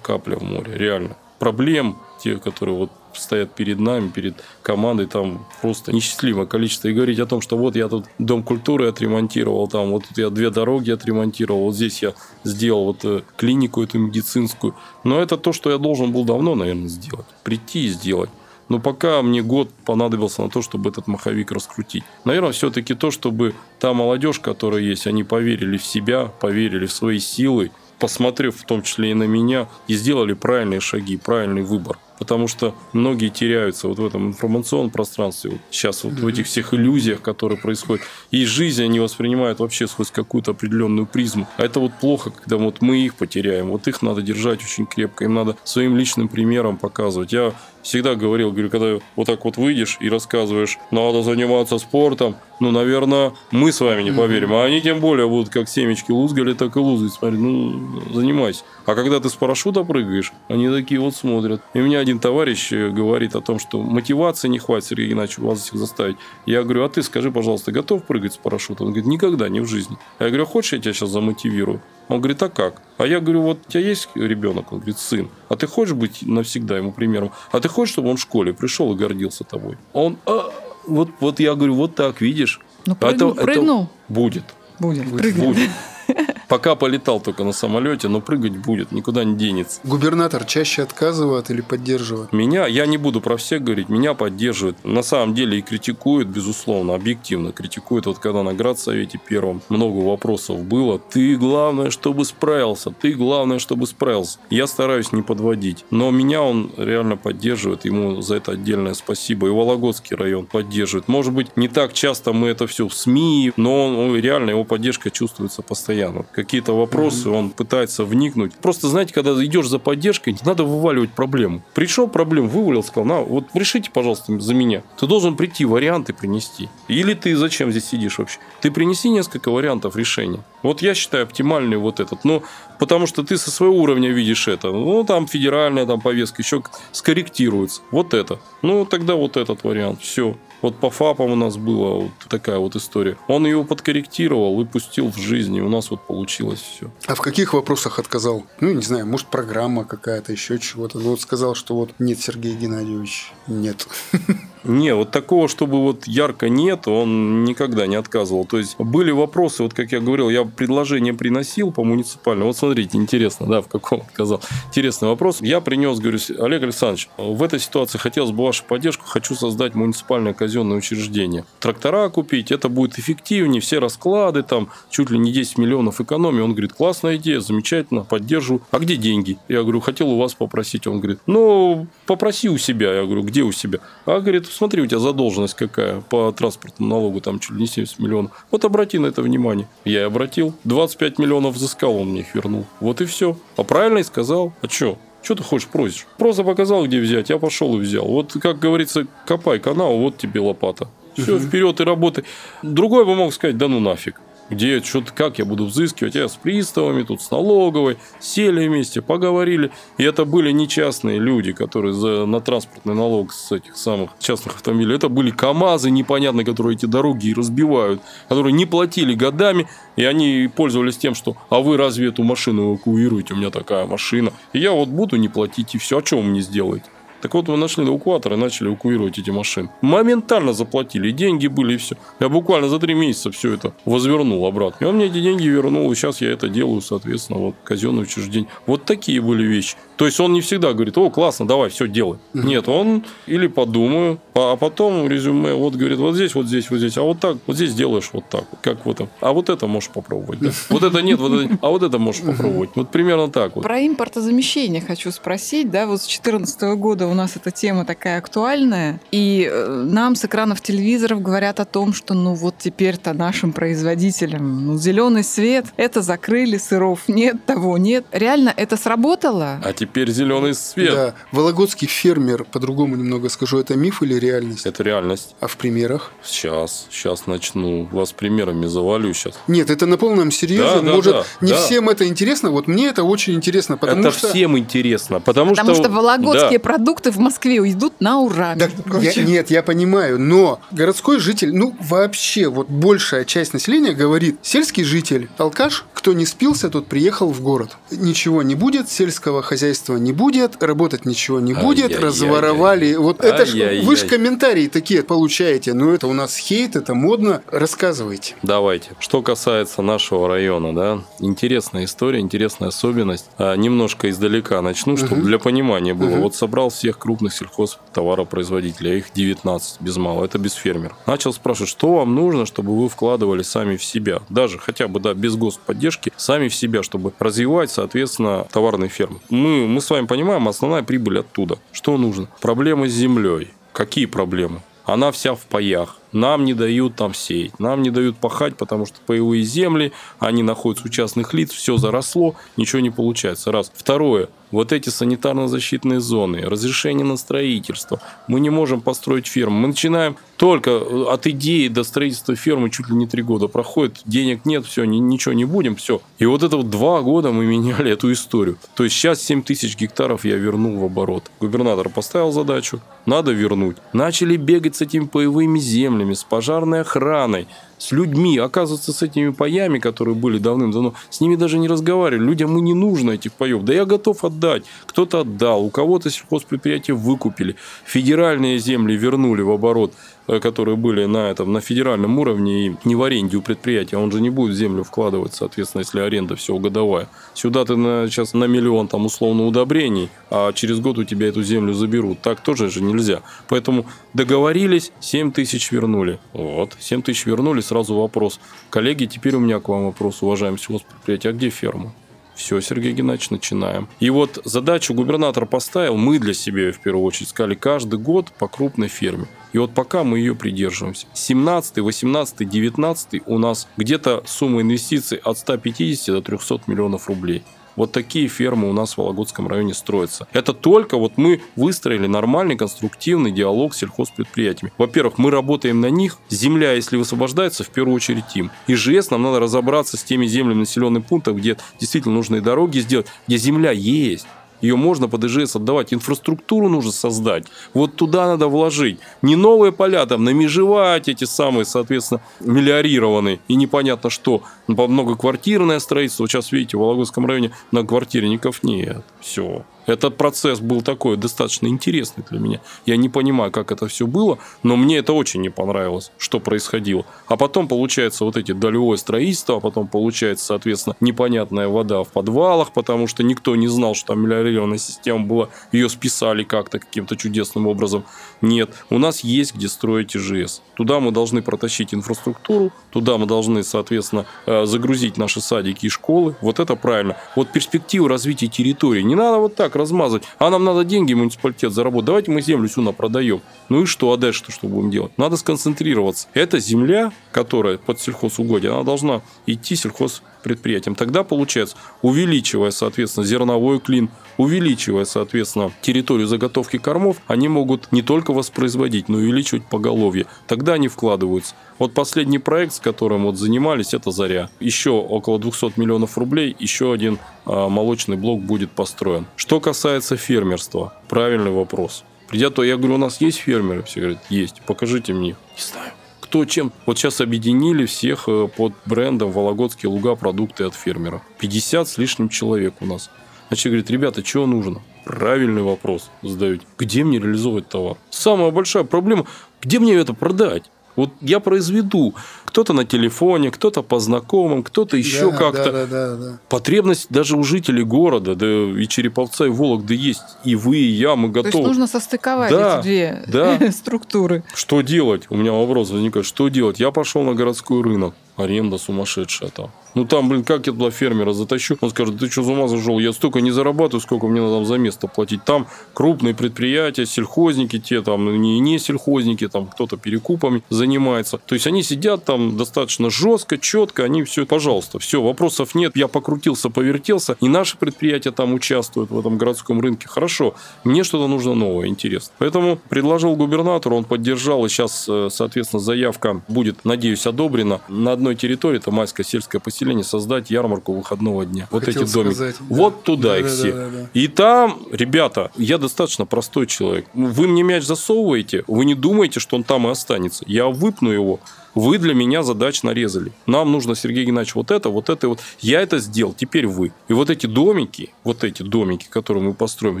капля в море, реально. Проблем, те, которые вот стоят перед нами, перед командой, там просто несчастливое количество. И говорить о том, что вот я тут дом культуры отремонтировал, там вот тут я две дороги отремонтировал, вот здесь я сделал вот э, клинику эту медицинскую. Но это то, что я должен был давно, наверное, сделать. Прийти и сделать. Но пока мне год понадобился на то, чтобы этот маховик раскрутить. Наверное, все-таки то, чтобы та молодежь, которая есть, они поверили в себя, поверили в свои силы, посмотрев в том числе и на меня, и сделали правильные шаги, правильный выбор потому что многие теряются вот в этом информационном пространстве, вот сейчас вот mm-hmm. в этих всех иллюзиях, которые происходят. И жизнь они воспринимают вообще сквозь какую-то определенную призму. А это вот плохо, когда вот мы их потеряем. Вот их надо держать очень крепко, им надо своим личным примером показывать. Я всегда говорил, говорю, когда вот так вот выйдешь и рассказываешь, надо заниматься спортом, ну, наверное, мы с вами не поверим. А они тем более будут как семечки лузгали, так и лузгать. Смотри, ну, занимайся. А когда ты с парашюта прыгаешь, они такие вот смотрят. И у меня один товарищ э, говорит о том, что мотивации не хватит, Сергей Геннадьевич, вас всех заставить. Я говорю, а ты скажи, пожалуйста, готов прыгать с парашюта? Он говорит, никогда, не в жизни. Я говорю, «А хочешь, я тебя сейчас замотивирую? Он говорит, а как? А я говорю, вот у тебя есть ребенок? Он говорит, сын. А ты хочешь быть навсегда ему примером? А ты хочешь, чтобы он в школе пришел и гордился тобой? Он, а, вот, вот я говорю, вот так, видишь? Ну, прыгнул, это, прыгнул. Это будет. Будет, будет. будет. Пока полетал только на самолете, но прыгать будет, никуда не денется. Губернатор чаще отказывает или поддерживает? Меня, я не буду про всех говорить, меня поддерживает. На самом деле и критикует, безусловно, объективно критикует. Вот когда на Градсовете первом много вопросов было. Ты главное, чтобы справился. Ты главное, чтобы справился. Я стараюсь не подводить. Но меня он реально поддерживает. Ему за это отдельное спасибо. И Вологодский район поддерживает. Может быть, не так часто мы это все в СМИ, но он, реально его поддержка чувствуется постоянно какие-то вопросы, он пытается вникнуть. Просто, знаете, когда идешь за поддержкой, надо вываливать проблему. Пришел проблем, вывалил, сказал, на, вот решите, пожалуйста, за меня. Ты должен прийти, варианты принести. Или ты зачем здесь сидишь вообще? Ты принеси несколько вариантов решения. Вот я считаю оптимальный вот этот. Ну, потому что ты со своего уровня видишь это. Ну, там федеральная там повестка еще скорректируется. Вот это. Ну, тогда вот этот вариант. Все. Вот по ФАПам у нас была вот такая вот история. Он его подкорректировал и пустил в жизнь, и у нас вот получилось все. А в каких вопросах отказал? Ну, не знаю, может, программа какая-то, еще чего-то. Ну, вот сказал, что вот нет, Сергей Геннадьевич, нет. Не, вот такого, чтобы вот ярко нет, он никогда не отказывал. То есть были вопросы, вот как я говорил, я предложение приносил по муниципальному. Вот смотрите, интересно, да, в каком отказал. Интересный вопрос. Я принес, говорю, Олег Александрович, в этой ситуации хотелось бы вашу поддержку, хочу создать муниципальное казенное учреждение. Трактора купить, это будет эффективнее, все расклады, там чуть ли не 10 миллионов экономии. Он говорит, классная идея, замечательно, поддержу. А где деньги? Я говорю, хотел у вас попросить. Он говорит, ну, попроси у себя. Я говорю, где у себя? А говорит, смотри, у тебя задолженность какая по транспортному налогу, там чуть ли не 70 миллионов. Вот обрати на это внимание. Я и обратил. 25 миллионов взыскал, он мне их вернул. Вот и все. А правильно и сказал. А что? Что ты хочешь, просишь? Просто показал, где взять, я пошел и взял. Вот, как говорится, копай канал, вот тебе лопата. Все, угу. вперед и работай. Другой бы мог сказать, да ну нафиг. Где, что-то, как я буду взыскивать? Я с приставами, тут с налоговой, сели вместе, поговорили. И это были не частные люди, которые за, на транспортный налог с этих самых частных автомобилей. Это были КАМАЗы непонятные, которые эти дороги разбивают, которые не платили годами, и они пользовались тем, что «а вы разве эту машину эвакуируете? У меня такая машина». И я вот буду не платить, и все. А что вы мне сделаете? Так вот, мы нашли эвакуатор и начали эвакуировать эти машины. Моментально заплатили, деньги были и все. Я буквально за три месяца все это возвернул обратно. И он мне эти деньги вернул, и сейчас я это делаю, соответственно, вот казенное учреждение. Вот такие были вещи. То есть он не всегда говорит, о, классно, давай, все делай. Угу. Нет, он или подумаю, а потом резюме, вот говорит, вот здесь, вот здесь, вот здесь, а вот так, вот здесь делаешь вот так, как в этом. А вот это можешь попробовать. Да? Вот это нет, вот это, а вот это можешь попробовать. Вот примерно так вот. Про импортозамещение хочу спросить, да, вот с 2014 года у нас эта тема такая актуальная, и э, нам с экранов телевизоров говорят о том, что ну вот теперь-то нашим производителям ну, зеленый свет, это закрыли, сыров нет, того нет. Реально это сработало? А теперь теперь зеленый свет. Да. Вологодский фермер, по-другому немного скажу, это миф или реальность? Это реальность. А в примерах? Сейчас, сейчас начну. Вас примерами завалю сейчас. Нет, это на полном серьезе. Да, Может, да, не да. всем это интересно. Вот мне это очень интересно, потому это что... всем интересно, потому, потому что... что вологодские да. продукты в Москве уйдут на ура. Да, я, нет, я понимаю, но городской житель, ну вообще, вот большая часть населения говорит, сельский житель, алкаш, кто не спился, тот приехал в город. Ничего не будет, сельского хозяйства хозяйства не будет, работать ничего не будет, разворовали. Вот это ж, вы же комментарии такие получаете, но это у нас хейт, это модно. Рассказывайте. Давайте. Что касается нашего района, да, интересная история, интересная особенность. А, немножко издалека начну, чтобы угу. для понимания было. Угу. Вот собрал всех крупных сельхозтоваропроизводителей, их 19 без малого, это без фермеров. Начал спрашивать, что вам нужно, чтобы вы вкладывали сами в себя, даже хотя бы да, без господдержки, сами в себя, чтобы развивать, соответственно, товарные фермы. Мы мы с вами понимаем, основная прибыль оттуда. Что нужно? Проблемы с землей. Какие проблемы? Она вся в паях. Нам не дают там сеять, нам не дают пахать, потому что паевые земли, они находятся у частных лиц, все заросло, ничего не получается. Раз. Второе. Вот эти санитарно-защитные зоны, разрешение на строительство. Мы не можем построить ферму. Мы начинаем только э, от идеи до строительства фермы чуть ли не три года проходит, денег нет, все, ничего не будем, все. И вот это вот два года мы меняли эту историю. То есть сейчас 7 тысяч гектаров я вернул в оборот. Губернатор поставил задачу, надо вернуть. Начали бегать с этими паевыми землями, с пожарной охраной с людьми. Оказывается, с этими паями, которые были давным-давно, с ними даже не разговаривали. Людям и не нужно этих паев. Да я готов отдать. Кто-то отдал, у кого-то сельхозпредприятия выкупили. Федеральные земли вернули в оборот. Э, которые были на, этом, на федеральном уровне и не в аренде у предприятия, он же не будет в землю вкладывать, соответственно, если аренда все годовая. Сюда ты на, сейчас на миллион там условно удобрений, а через год у тебя эту землю заберут. Так тоже же нельзя. Поэтому договорились, 7 тысяч вернули. Вот, 7 тысяч вернули, сразу вопрос. Коллеги, теперь у меня к вам вопрос, уважаемый сельхозпредприятие, а где ферма? Все, Сергей Геннадьевич, начинаем. И вот задачу губернатор поставил, мы для себя в первую очередь сказали, каждый год по крупной ферме. И вот пока мы ее придерживаемся. 17, 18, 19 у нас где-то сумма инвестиций от 150 до 300 миллионов рублей. Вот такие фермы у нас в Вологодском районе строятся. Это только вот мы выстроили нормальный конструктивный диалог с сельхозпредприятиями. Во-первых, мы работаем на них. Земля, если высвобождается, в первую очередь им. ИЖС нам надо разобраться с теми землями населенных пунктов, где действительно нужные дороги сделать, где земля есть. Ее можно под ИЖС отдавать. Инфраструктуру нужно создать. Вот туда надо вложить. Не новые поля там намежевать эти самые, соответственно, миллиорированные и непонятно что. Многоквартирное строительство. Сейчас, видите, в Вологодском районе многоквартирников нет. Все. Этот процесс был такой достаточно интересный для меня. Я не понимаю, как это все было, но мне это очень не понравилось, что происходило. А потом получается вот эти долевое строительство, а потом получается, соответственно, непонятная вода в подвалах, потому что никто не знал, что там мелиорированная система была, ее списали как-то каким-то чудесным образом. Нет, у нас есть где строить ИЖС. Туда мы должны протащить инфраструктуру, туда мы должны, соответственно, э, загрузить наши садики и школы. Вот это правильно. Вот перспективу развития территории. Не надо вот так размазать. А нам надо деньги, муниципалитет заработать. Давайте мы землю сюда продаем. Ну и что? А дальше что, что будем делать? Надо сконцентрироваться. Эта земля, которая под сельхозугодие, она должна идти сельхоз предприятиям. Тогда получается, увеличивая, соответственно, зерновой клин, увеличивая, соответственно, территорию заготовки кормов, они могут не только воспроизводить, но и увеличивать поголовье. Тогда они вкладываются. Вот последний проект, с которым вот занимались, это «Заря». Еще около 200 миллионов рублей, еще один а, молочный блок будет построен. Что касается фермерства, правильный вопрос. Придя то, я говорю, у нас есть фермеры? Все говорят, есть. Покажите мне. Не знаю кто чем. Вот сейчас объединили всех э, под брендом Вологодские луга продукты от фермера. 50 с лишним человек у нас. Значит, говорит, ребята, что нужно? Правильный вопрос задают. Где мне реализовать товар? Самая большая проблема, где мне это продать? Вот я произведу. Кто-то на телефоне, кто-то по знакомым, кто-то еще Да, как-то. Да, да, да, да. Потребность даже у жителей города, да и Череповца, и Вологды есть. И вы, и я, мы То есть готовы. нужно состыковать Да, эти две да. структуры. Что делать? У меня вопрос возникает. Что делать? Я пошел на городской рынок. Аренда сумасшедшая там. Ну там, блин, как я туда фермера затащу? Он скажет, ты что, с ума зашел? Я столько не зарабатываю, сколько мне надо там за место платить. Там крупные предприятия, сельхозники те, там ну, не, не сельхозники, там кто-то перекупами занимается. То есть они сидят там достаточно жестко, четко, они все, пожалуйста, все, вопросов нет. Я покрутился, повертелся, и наши предприятия там участвуют в этом городском рынке. Хорошо, мне что-то нужно новое, интересно. Поэтому предложил губернатору, он поддержал, и сейчас, э, соответственно, заявка будет, надеюсь, одобрена на одной территории, это майское сельское поселение, создать ярмарку выходного дня. Вот Хотел эти домики. сказать, да. Вот туда Да, их да, все. да, да, да. И там, ребята, я достаточно простой человек. Вы мне мяч засовываете, вы не думаете, что он там и останется. Я выпну его. Вы для меня задач нарезали. Нам нужно, Сергей Геннадьевич, вот это, вот это, вот. Я это сделал, теперь вы. И вот эти домики, вот эти домики, которые мы построим,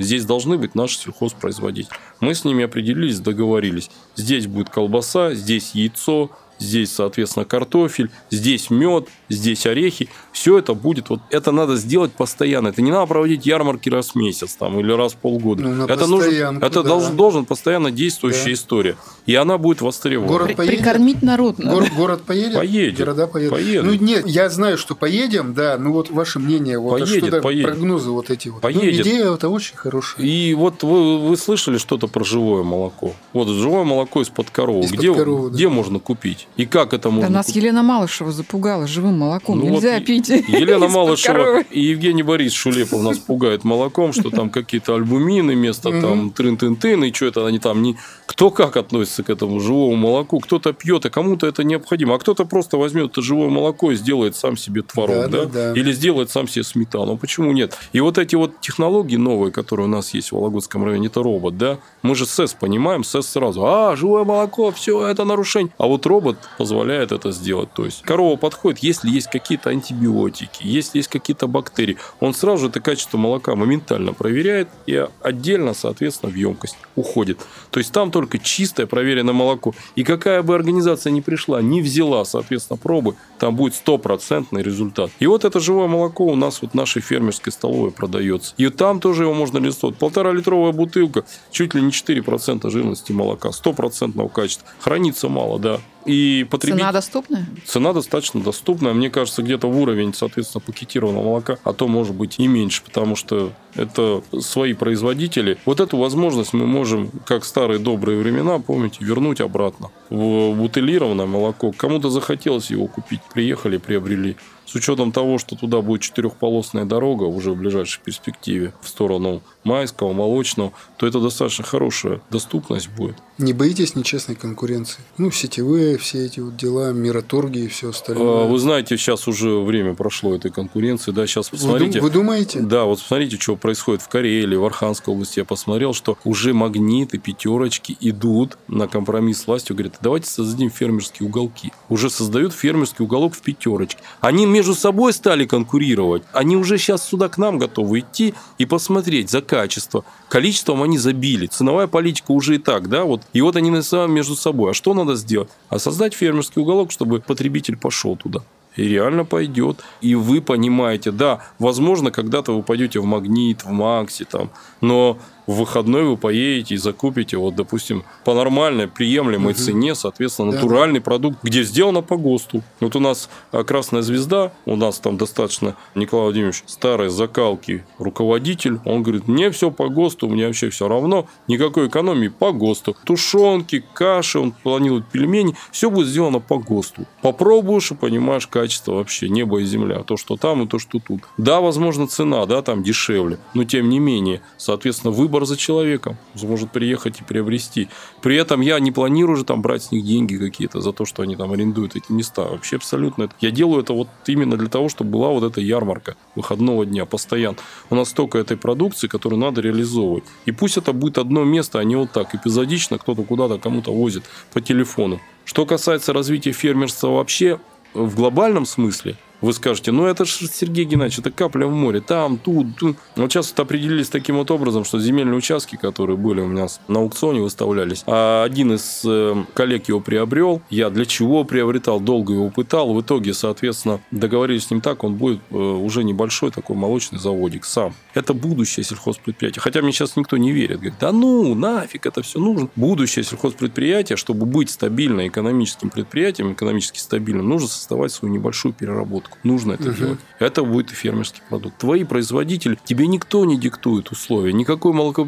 здесь должны быть наши сельхозпроизводители. Мы с ними определились, договорились. Здесь будет колбаса, здесь яйцо, здесь, соответственно, картофель, здесь мед, здесь орехи. Все это будет, вот это надо сделать постоянно. Это не надо проводить ярмарки раз в месяц там, или раз в полгода. Ну, это нужно, постоянку, это да. должен, должен постоянно действующая Да. история. И она будет востребована. Город поедет? Прикормить народ надо. Гор- город поедет? Поедет. Города поедут? Поедут. Ну, нет, я знаю, что поедем, да, ну вот ваше мнение, вот а Поедет, что-то, поедет. прогнозы вот эти вот. Поедет. Ну, идея это очень хорошая. И вот вы, вы слышали что-то про живое молоко? Вот живое молоко из-под коровы. Из-под где, коровы, да. где можно купить? И как это Да можно нас купить? Елена Малышева запугала живым молоком. Ну Нельзя вот пить. Елена Малышева и Евгений Борис Шулепов нас пугают молоком, что там какие-то альбумины вместо там трын-тын-тын, и что это они там не... Кто как относится к этому живому молоку? Кто-то пьет, а кому-то это необходимо. А кто-то просто возьмет это живое молоко и сделает сам себе творог, да? Да-да-да. Или сделает сам себе сметану. Почему нет? И вот эти вот технологии новые, которые у нас есть в Вологодском районе, это робот, да? Мы же СЭС понимаем, СЭС сразу, а, живое молоко, все, это нарушение. А вот робот позволяет это сделать. То есть корова подходит, если есть какие-то антибиотики, если есть какие-то бактерии, он сразу же это качество молока моментально проверяет и отдельно, соответственно, в емкость уходит. То есть там только чистое проверенное молоко. И какая бы организация ни пришла, не взяла, соответственно, пробы, там будет стопроцентный результат. И вот это живое молоко у нас вот в нашей фермерской столовой продается. И там тоже его можно реализовать. Полтора литровая бутылка, чуть ли не 4% жирности молока, стопроцентного качества. Хранится мало, да. И потребитель... Цена доступная? Цена достаточно доступная. Мне кажется, где-то в уровень, соответственно, пакетированного молока, а то может быть и меньше, потому что это свои производители. Вот эту возможность мы можем, как старые добрые времена, помните, вернуть обратно в бутылированное молоко. Кому-то захотелось его купить, приехали, приобрели. С учетом того, что туда будет четырехполосная дорога уже в ближайшей перспективе в сторону Майского, Молочного, то это достаточно хорошая доступность будет. Не боитесь нечестной конкуренции? Ну, сетевые все эти вот дела, мираторги и все остальное. А, Вы знаете, сейчас уже время прошло этой конкуренции, да, сейчас Вы посмотрите. вы думаете? Да, вот смотрите, что происходит в Карелии, в Архангельской области. Я посмотрел, что уже магниты, пятерочки идут на компромисс с властью. Говорят, давайте создадим фермерские уголки. Уже создают фермерский уголок в пятерочке. Они между собой стали конкурировать. Они уже сейчас сюда к нам готовы идти и посмотреть за качество. Количеством они забили. Ценовая политика уже и так, да, вот. И вот они на самом между собой. А что надо сделать? А создать фермерский уголок, чтобы потребитель пошел туда. И реально пойдет. И вы понимаете, да, возможно, когда-то вы пойдете в Магнит, в Макси, там, но в выходной вы поедете и закупите, вот, допустим, по нормальной, приемлемой угу. цене, соответственно, натуральный да. продукт, где сделано по ГОСТу. Вот у нас а, «Красная звезда», у нас там достаточно, Николай Владимирович, старой закалки руководитель, он говорит, мне все по ГОСТу, мне вообще все равно, никакой экономии по ГОСТу. Тушенки, каши, он планирует пельмени, все будет сделано по ГОСТу. Попробуешь и понимаешь качество вообще, небо и земля, то, что там и то, что тут. Да, возможно, цена, да, там дешевле, но тем не менее, соответственно, выбор за человеком. Может приехать и приобрести. При этом я не планирую же там брать с них деньги какие-то за то, что они там арендуют эти места. Вообще абсолютно. Я делаю это вот именно для того, чтобы была вот эта ярмарка выходного дня постоянно. У нас столько этой продукции, которую надо реализовывать. И пусть это будет одно место, а не вот так эпизодично кто-то куда-то кому-то возит по телефону. Что касается развития фермерства вообще в глобальном смысле, вы скажете, ну это же, Сергей Геннадьевич, это капля в море, там, тут, тут. Вот сейчас вот определились таким вот образом, что земельные участки, которые были у меня на аукционе, выставлялись, а один из э, коллег его приобрел, я для чего приобретал, долго его пытал, в итоге, соответственно, договорились с ним так, он будет э, уже небольшой такой молочный заводик сам. Это будущее сельхозпредприятие. Хотя мне сейчас никто не верит. Говорит, да ну, нафиг это все нужно. Будущее сельхозпредприятие, чтобы быть стабильным экономическим предприятием, экономически стабильным, нужно создавать свою небольшую переработку продукт. Нужно это угу. делать. Это будет и фермерский продукт. Твои производители, тебе никто не диктует условия. Никакой молоко...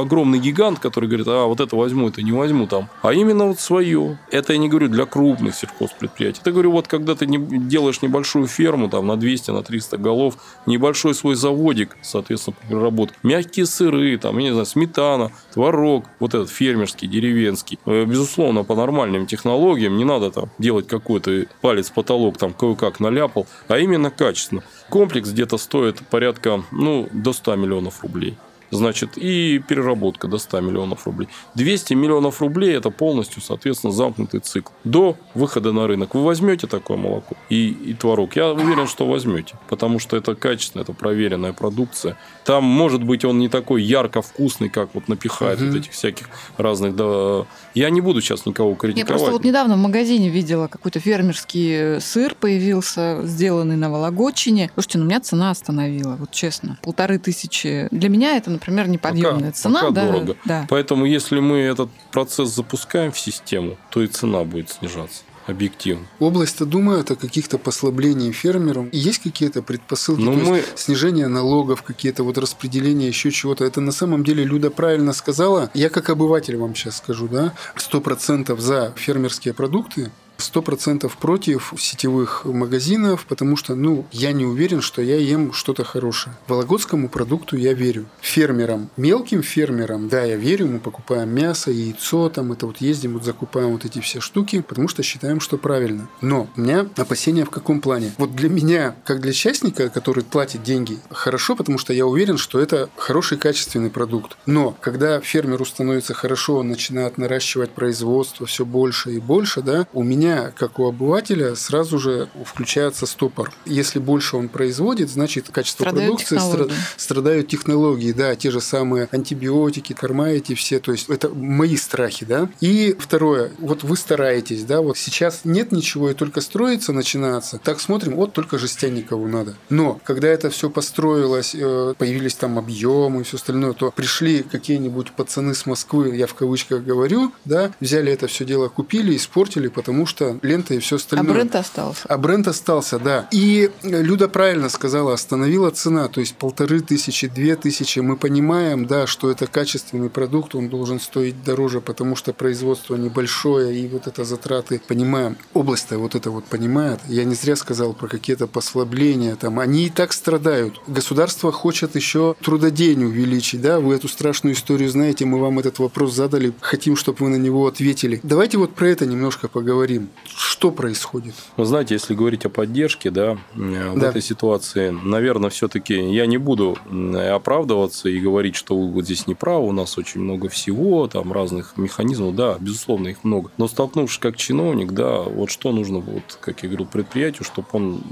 огромный гигант, который говорит, а вот это возьму, это не возьму там. А именно вот свое. Это я не говорю для крупных сельхозпредприятий. Это говорю, вот когда ты не делаешь небольшую ферму там на 200, на 300 голов, небольшой свой заводик, соответственно, по переработке. Мягкие сыры, там, я не знаю, сметана, творог, вот этот фермерский, деревенский. Э, безусловно, по нормальным технологиям не надо там делать какой-то палец потолок там кое-как наляп Apple, а именно качественно. Комплекс где-то стоит порядка ну, до 100 миллионов рублей значит, и переработка до 100 миллионов рублей. 200 миллионов рублей – это полностью, соответственно, замкнутый цикл. До выхода на рынок вы возьмете такое молоко и, и творог? Я уверен, что возьмете, потому что это качественная, это проверенная продукция. Там, может быть, он не такой ярко вкусный, как вот напихает угу. вот этих всяких разных... Да... Я не буду сейчас никого критиковать. Я просто вот недавно в магазине видела какой-то фермерский сыр появился, сделанный на Вологодчине. Слушайте, ну меня цена остановила, вот честно. Полторы тысячи. Для меня это, например, неподъемная пока, цена. Пока да, дорого. Да. Поэтому, если мы этот процесс запускаем в систему, то и цена будет снижаться объективно. Область-то думает о каких-то послаблении фермерам. И есть какие-то предпосылки? Ну, мы... снижение налогов, какие-то вот распределения, еще чего-то. Это на самом деле Люда правильно сказала. Я как обыватель вам сейчас скажу, да, сто процентов за фермерские продукты, сто процентов против сетевых магазинов, потому что, ну, я не уверен, что я ем что-то хорошее. Вологодскому продукту я верю. Фермерам, мелким фермерам, да, я верю, мы покупаем мясо, яйцо, там, это вот ездим, вот закупаем вот эти все штуки, потому что считаем, что правильно. Но у меня опасения в каком плане? Вот для меня, как для частника, который платит деньги, хорошо, потому что я уверен, что это хороший качественный продукт. Но когда фермеру становится хорошо, он начинает наращивать производство все больше и больше, да, у меня меня, как у обывателя, сразу же включается стопор. Если больше он производит, значит качество страдают продукции технологии. страдают технологии, да, те же самые антибиотики, корма эти все, то есть это мои страхи, да. И второе, вот вы стараетесь, да, вот сейчас нет ничего и только строится, начинается. Так смотрим, вот только жестяникову надо. Но когда это все построилось, э, появились там объемы и все остальное, то пришли какие-нибудь пацаны с Москвы, я в кавычках говорю, да, взяли это все дело, купили, испортили, потому что что лента и все остальное. А бренд остался. А бренд остался, да. И Люда правильно сказала, остановила цена, то есть полторы тысячи, две тысячи. Мы понимаем, да, что это качественный продукт, он должен стоить дороже, потому что производство небольшое, и вот это затраты, понимаем. Область-то вот это вот понимает. Я не зря сказал про какие-то послабления, там, они и так страдают. Государство хочет еще трудодень увеличить, да, вы эту страшную историю знаете, мы вам этот вопрос задали, хотим, чтобы вы на него ответили. Давайте вот про это немножко поговорим что происходит? Вы знаете, если говорить о поддержке, да, в да. этой ситуации, наверное, все-таки я не буду оправдываться и говорить, что вы вот здесь не правы, у нас очень много всего, там разных механизмов, да, безусловно, их много. Но столкнувшись как чиновник, да, вот что нужно, вот, как я говорил, предприятию, чтобы он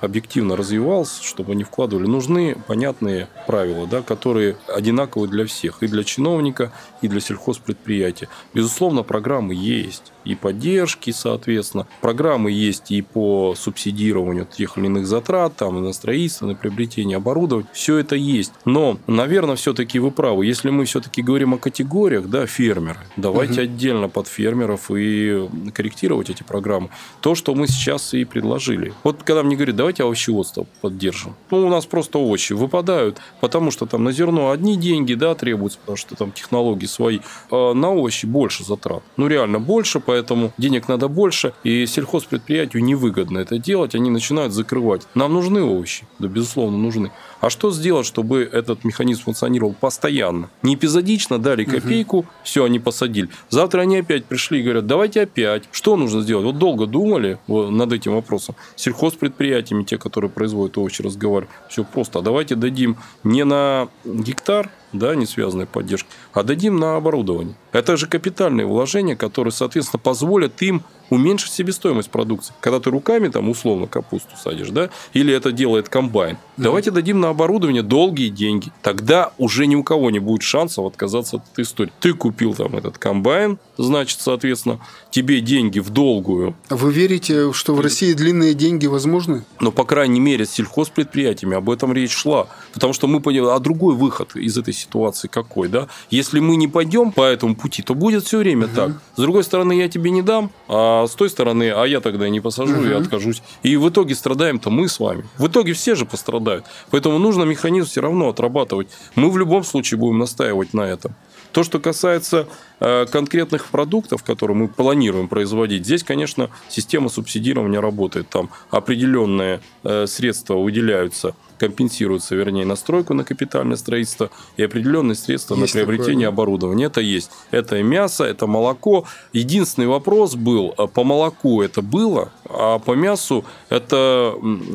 объективно развивался, чтобы они вкладывали, нужны понятные правила, да, которые одинаковы для всех, и для чиновника, и для сельхозпредприятия. Безусловно, программы есть и поддержки, соответственно. Программы есть и по субсидированию тех или иных затрат, там, на строительство, на приобретение оборудования. Все это есть. Но, наверное, все-таки вы правы. Если мы все-таки говорим о категориях, да, фермеры, давайте угу. отдельно под фермеров и корректировать эти программы. То, что мы сейчас и предложили. Вот когда мне говорят, давайте овощеводство поддержим. Ну, у нас просто овощи выпадают, потому что там на зерно одни деньги, да, требуются, потому что там технологии свои. А на овощи больше затрат. Ну, реально больше, поэтому денег надо больше, и сельхозпредприятию невыгодно это делать, они начинают закрывать. Нам нужны овощи, да, безусловно, нужны. А что сделать, чтобы этот механизм функционировал постоянно? Не эпизодично дали копейку, угу. все, они посадили. Завтра они опять пришли и говорят, давайте опять. Что нужно сделать? Вот долго думали над этим вопросом. Сельхозпредприятиями, те, которые производят овощи, разговаривали. Все просто. А давайте дадим не на гектар, да, не связанной поддержки, а дадим на оборудование. Это же капитальные вложения, которые, соответственно, позволят им уменьшить себестоимость продукции. Когда ты руками там условно капусту садишь, да, или это делает комбайн. Да. Давайте дадим на оборудование долгие деньги. Тогда уже ни у кого не будет шансов отказаться от этой истории. Ты купил там этот комбайн, значит, соответственно, тебе деньги в долгую. Вы верите, что в России длинные деньги возможны? Но, по крайней мере, с сельхозпредприятиями об этом речь шла. Потому что мы поняли, а другой выход из этой ситуации какой, да? Если мы не пойдем по этому пути, то будет все время угу. так. С другой стороны, я тебе не дам, а с той стороны, а я тогда не посажу, угу. я откажусь. И в итоге страдаем-то мы с вами. В итоге все же пострадают. Поэтому нужно механизм все равно отрабатывать. Мы в любом случае будем настаивать на этом. То, что касается э, конкретных продуктов, которые мы планируем производить, здесь, конечно, система субсидирования работает. Там определенные э, средства выделяются компенсируется, вернее, настройку на капитальное строительство и определенные средства есть на приобретение такое, оборудования. Это есть. Это мясо, это молоко. Единственный вопрос был, э, по молоку это было, а по мясу это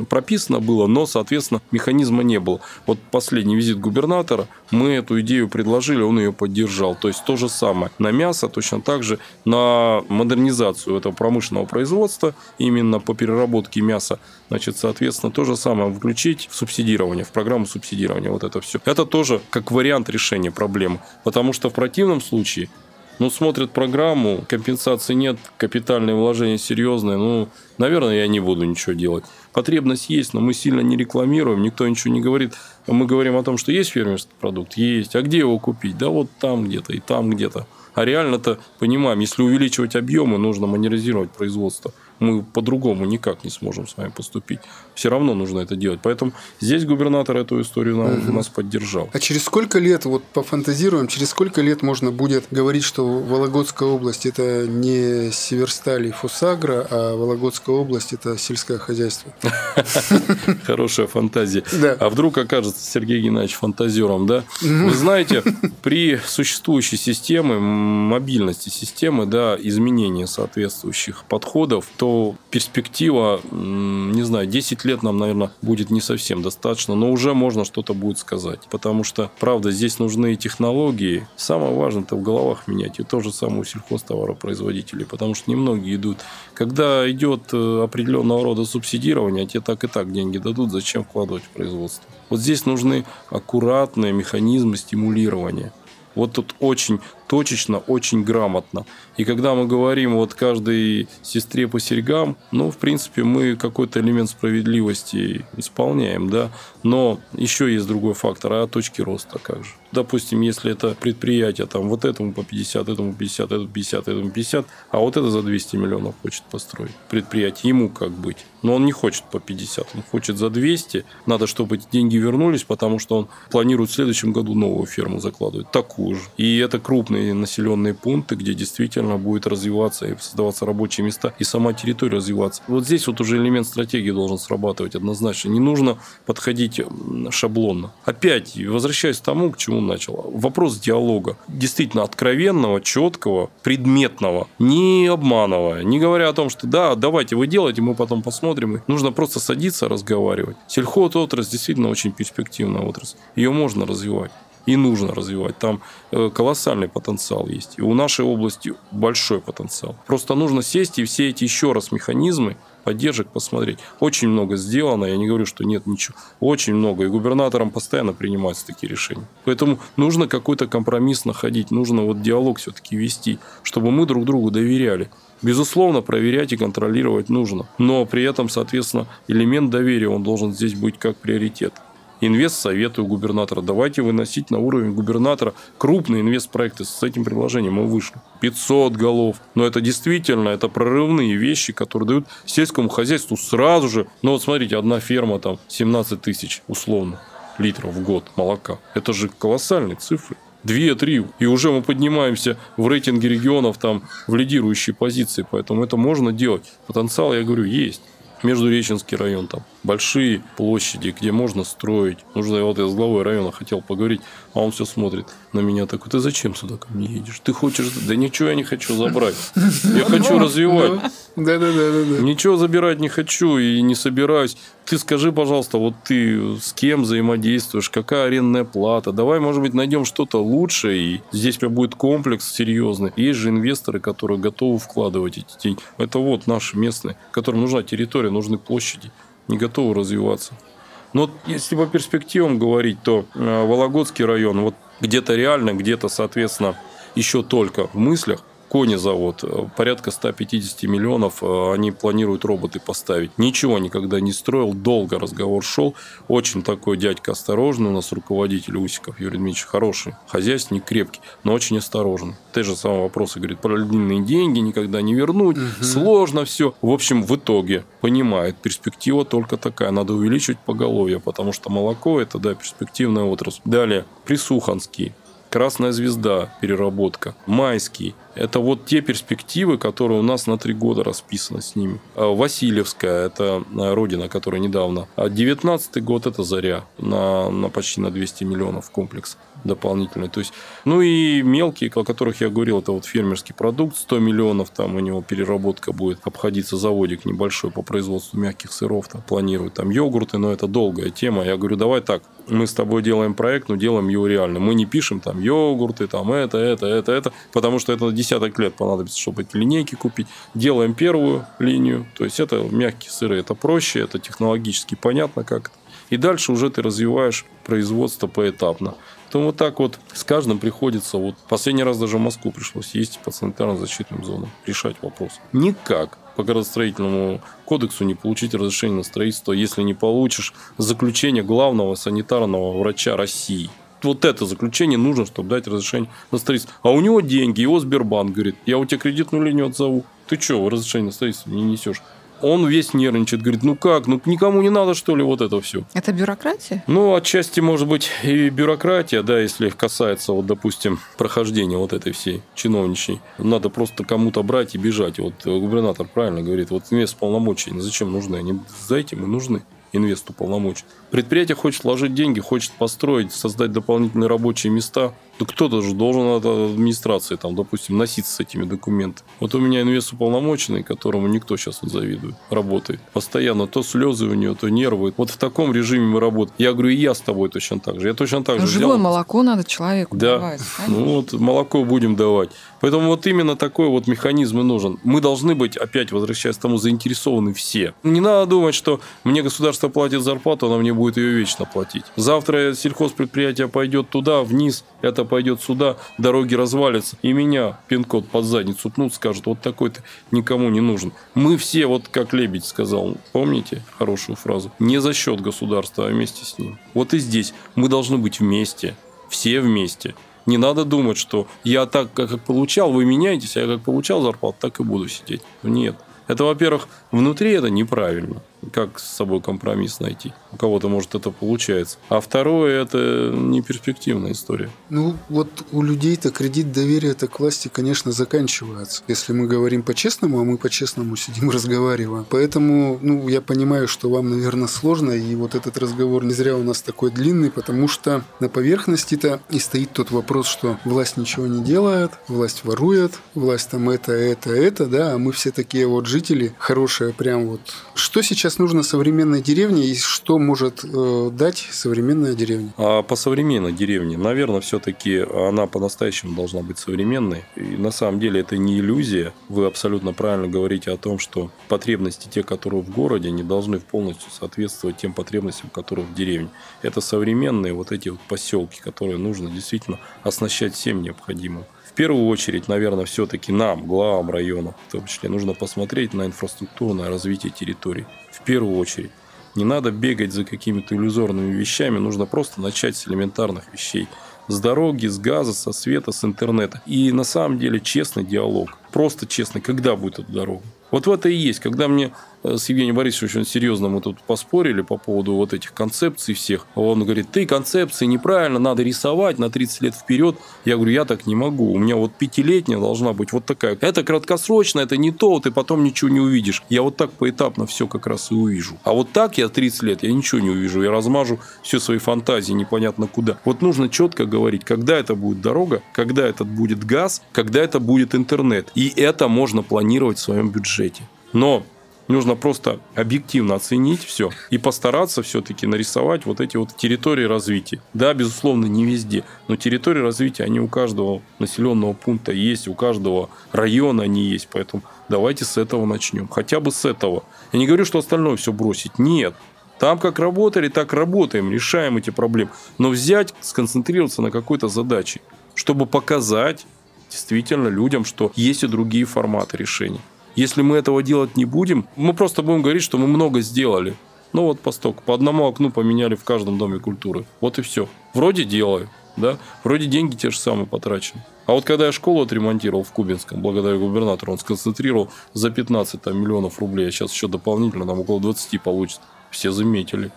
прописано было, но, соответственно, механизма не было. Вот последний визит губернатора, мы эту идею предложили, он ее поддержал. То есть, то же самое. На мясо точно так же, на модернизацию этого промышленного производства, именно по переработке мяса, значит, соответственно, то же самое включить в субсидию субсидирования, в программу субсидирования, вот это все. Это тоже как вариант решения проблемы, потому что в противном случае ну, смотрят программу, компенсации нет, капитальные вложения серьезные, ну, наверное, я не буду ничего делать. Потребность есть, но мы сильно не рекламируем, никто ничего не говорит. Мы говорим о том, что есть фермерский продукт, есть. А где его купить? Да вот там где-то и там где-то. А реально-то понимаем, если увеличивать объемы, нужно модернизировать производство мы по-другому никак не сможем с вами поступить. Все равно нужно это делать. Поэтому здесь губернатор эту историю нам, угу. нас поддержал. А через сколько лет, вот пофантазируем, через сколько лет можно будет говорить, что Вологодская область – это не Северсталь и Фусагра, а Вологодская область – это сельское хозяйство? Хорошая фантазия. А вдруг окажется Сергей Геннадьевич фантазером, да? Вы знаете, при существующей системе, мобильности системы, да, изменения соответствующих подходов, то что перспектива, не знаю, 10 лет нам, наверное, будет не совсем достаточно, но уже можно что-то будет сказать. Потому что, правда, здесь нужны технологии. Самое важное это в головах менять. И то же самое у сельхозтоваропроизводителей, потому что немногие идут. Когда идет э, определенного рода субсидирование, а те так и так деньги дадут, зачем вкладывать в производство? Вот здесь нужны аккуратные механизмы стимулирования. Вот тут очень точечно, очень грамотно. И когда мы говорим вот каждой сестре по серьгам, ну, в принципе, мы какой-то элемент справедливости исполняем, да, но еще есть другой фактор, а точки роста как же. Допустим, если это предприятие, там, вот этому по 50, этому 50, этому 50, этому 50, а вот это за 200 миллионов хочет построить предприятие, ему как быть? Но он не хочет по 50, он хочет за 200. Надо, чтобы эти деньги вернулись, потому что он планирует в следующем году новую ферму закладывать, такую же. И это крупные населенные пункты, где действительно будет развиваться и создаваться рабочие места, и сама территория развиваться. Вот здесь вот уже элемент стратегии должен срабатывать однозначно. Не нужно подходить шаблонно. Опять, возвращаясь к тому, к чему начал. Вопрос диалога. Действительно откровенного, четкого, предметного, не обманывая, не говоря о том, что да, давайте вы делаете, мы потом посмотрим. Нужно просто садиться, разговаривать. Сельхоз отрасль действительно очень перспективная отрасль. Ее можно развивать и нужно развивать. Там э, колоссальный потенциал есть. И у нашей области большой потенциал. Просто нужно сесть и все эти еще раз механизмы поддержек, посмотреть. Очень много сделано, я не говорю, что нет ничего. Очень много. И губернаторам постоянно принимаются такие решения. Поэтому нужно какой-то компромисс находить, нужно вот диалог все-таки вести, чтобы мы друг другу доверяли. Безусловно, проверять и контролировать нужно. Но при этом, соответственно, элемент доверия, он должен здесь быть как приоритет. Инвест советую губернатора. Давайте выносить на уровень губернатора крупные инвестпроекты. С этим предложением мы вышли. 500 голов. Но это действительно, это прорывные вещи, которые дают сельскому хозяйству сразу же. Ну вот смотрите, одна ферма там 17 тысяч условно литров в год молока. Это же колоссальные цифры. 2-3. И уже мы поднимаемся в рейтинге регионов там в лидирующие позиции. Поэтому это можно делать. Потенциал, я говорю, есть. Междуреченский район там. Большие площади, где можно строить. Нужно, вот я с главой района хотел поговорить, а он все смотрит на меня такой, ты зачем сюда ко мне едешь? Ты хочешь... Да ничего я не хочу забрать. Я хочу развивать. Да, да, да, да. Ничего забирать не хочу и не собираюсь. Ты скажи, пожалуйста, вот ты с кем взаимодействуешь, какая арендная плата? Давай, может быть, найдем что-то лучше, и здесь у тебя будет комплекс серьезный. Есть же инвесторы, которые готовы вкладывать эти деньги. Это вот наши местные, которым нужна территория, нужны площади, не готовы развиваться. Но если по перспективам говорить, то э, Вологодский район, вот где-то реально, где-то, соответственно, еще только в мыслях, Конезавод, э, порядка 150 миллионов э, они планируют роботы поставить. Ничего никогда не строил, долго разговор шел. Очень такой дядька осторожный у нас руководитель Усиков Юрий Дмитриевич, хороший хозяйственник, крепкий, но очень осторожный. Те же самые вопросы, говорит, про длинные деньги никогда не вернуть, угу. сложно все. В общем, в итоге понимает, перспектива только такая, надо увеличивать поголовье, потому что молоко это, да, перспективная отрасль. Далее, Присуханский, Красная звезда, переработка, Майский. Это вот те перспективы, которые у нас на три года расписаны с ними. А Васильевская, это а, родина, которая недавно. А 19 год это Заря на, на почти на 200 миллионов комплекс дополнительный. То есть, ну и мелкие, о которых я говорил, это вот фермерский продукт, 100 миллионов, там у него переработка будет обходиться заводик небольшой по производству мягких сыров, там планируют там йогурты, но это долгая тема. Я говорю, давай так, мы с тобой делаем проект, но делаем его реально. Мы не пишем там йогурты, там это, это, это, это, потому что это десяток лет понадобится, чтобы эти линейки купить. Делаем первую линию, то есть это мягкие сыры, это проще, это технологически понятно как это. И дальше уже ты развиваешь производство поэтапно. То вот так вот с каждым приходится, вот последний раз даже в Москву пришлось ездить по санитарно-защитным зонам, решать вопрос. Никак по градостроительному кодексу не получить разрешение на строительство, если не получишь заключение главного санитарного врача России. Вот это заключение нужно, чтобы дать разрешение на строительство. А у него деньги, его Сбербанк говорит, я у тебя кредитную линию отзову. Ты что, разрешение на строительство не несешь? Он весь нервничает, говорит, ну как, ну никому не надо, что ли, вот это все. Это бюрократия? Ну, отчасти, может быть, и бюрократия, да, если касается, вот, допустим, прохождения вот этой всей чиновничьей. Надо просто кому-то брать и бежать. Вот губернатор правильно говорит, вот вместо полномочий, зачем нужны? Они за этим и нужны инвесту полномочий. Предприятие хочет вложить деньги, хочет построить, создать дополнительные рабочие места. Да кто-то же должен от администрации, там, допустим, носиться с этими документами. Вот у меня инвест уполномоченный, которому никто сейчас не завидует, работает. Постоянно то слезы у нее, то нервы. Вот в таком режиме мы работаем. Я говорю, и я с тобой точно так же. Я точно так Но же живое взял... молоко надо человеку да. давать. Ну вот молоко будем давать. Поэтому вот именно такой вот механизм и нужен. Мы должны быть, опять возвращаясь к тому, заинтересованы все. Не надо думать, что мне государство платит зарплату, оно мне будет ее вечно платить. Завтра сельхозпредприятие пойдет туда, вниз, это пойдет сюда, дороги развалятся, и меня пин-код под задницу пнут, скажут, вот такой ты никому не нужен. Мы все, вот как Лебедь сказал, помните хорошую фразу, не за счет государства, а вместе с ним. Вот и здесь мы должны быть вместе, все вместе. Не надо думать, что я так, как получал, вы меняетесь, а я как получал зарплату, так и буду сидеть. Нет. Это, во-первых, внутри это неправильно как с собой компромисс найти. У кого-то, может, это получается. А второе, это не перспективная история. Ну, вот у людей-то кредит доверия-то к власти, конечно, заканчивается. Если мы говорим по-честному, а мы по-честному сидим разговариваем. Поэтому, ну, я понимаю, что вам, наверное, сложно, и вот этот разговор не зря у нас такой длинный, потому что на поверхности-то и стоит тот вопрос, что власть ничего не делает, власть ворует, власть там это, это, это, да, а мы все такие вот жители, хорошие прям вот. Что сейчас сейчас нужна современная деревня, и что может э, дать современная деревня? А по современной деревне, наверное, все-таки она по-настоящему должна быть современной. И на самом деле это не иллюзия. Вы абсолютно правильно говорите о том, что потребности те, которые в городе, не должны полностью соответствовать тем потребностям, которые в деревне. Это современные вот эти вот поселки, которые нужно действительно оснащать всем необходимым первую очередь, наверное, все-таки нам, главам районов, в том числе, нужно посмотреть на инфраструктурное развитие территорий. Первую очередь. Не надо бегать за какими-то иллюзорными вещами, нужно просто начать с элементарных вещей. С дороги, с газа, со света, с интернета. И на самом деле честный диалог. Просто честный, когда будет эта дорога. Вот в это и есть. Когда мне с Евгением Борисовичем очень серьезно мы тут поспорили по поводу вот этих концепций всех. Он говорит, ты концепции неправильно, надо рисовать на 30 лет вперед. Я говорю, я так не могу. У меня вот пятилетняя должна быть вот такая. Это краткосрочно, это не то, ты потом ничего не увидишь. Я вот так поэтапно все как раз и увижу. А вот так я 30 лет, я ничего не увижу. Я размажу все свои фантазии непонятно куда. Вот нужно четко говорить, когда это будет дорога, когда это будет газ, когда это будет интернет. И это можно планировать в своем бюджете. Но нужно просто объективно оценить все и постараться все-таки нарисовать вот эти вот территории развития. Да, безусловно, не везде, но территории развития, они у каждого населенного пункта есть, у каждого района они есть, поэтому давайте с этого начнем, хотя бы с этого. Я не говорю, что остальное все бросить, нет. Там как работали, так работаем, решаем эти проблемы. Но взять, сконцентрироваться на какой-то задаче, чтобы показать действительно людям, что есть и другие форматы решений. Если мы этого делать не будем, мы просто будем говорить, что мы много сделали. Ну вот посток, по одному окну поменяли в каждом доме культуры. Вот и все. Вроде делаю, да, вроде деньги те же самые потрачены. А вот когда я школу отремонтировал в Кубинском, благодаря губернатору, он сконцентрировал за 15 там, миллионов рублей, а сейчас еще дополнительно, там около 20 получится. Все заметили.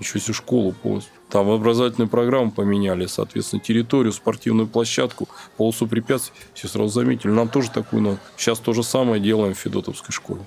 Еще всю школу полностью. Там образовательную программу поменяли, соответственно, территорию, спортивную площадку, полосу препятствий. Все сразу заметили. Нам тоже такую надо. Сейчас то же самое делаем в Федотовской школе.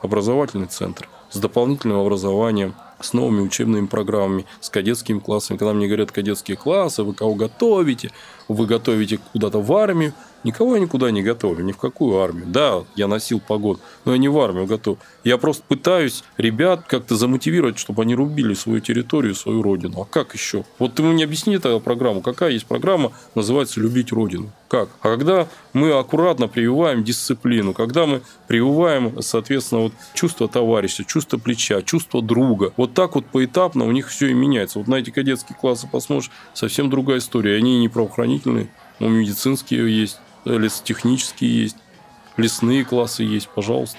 Образовательный центр с дополнительным образованием, с новыми учебными программами, с кадетскими классами. Когда мне говорят кадетские классы, вы кого готовите, вы готовите куда-то в армию. Никого я никуда не готовлю, ни в какую армию. Да, я носил погон, но я не в армию готов. Я просто пытаюсь ребят как-то замотивировать, чтобы они рубили свою территорию, свою родину. А как еще? Вот ты мне объясни тогда программу. Какая есть программа, называется «Любить родину». Как? А когда мы аккуратно прививаем дисциплину, когда мы прививаем, соответственно, вот чувство товарища, чувство плеча, чувство друга, вот так вот поэтапно у них все и меняется. Вот на эти кадетские классы посмотришь, совсем другая история. Они не правоохранительные, но медицинские есть, лесотехнические есть, лесные классы есть, пожалуйста.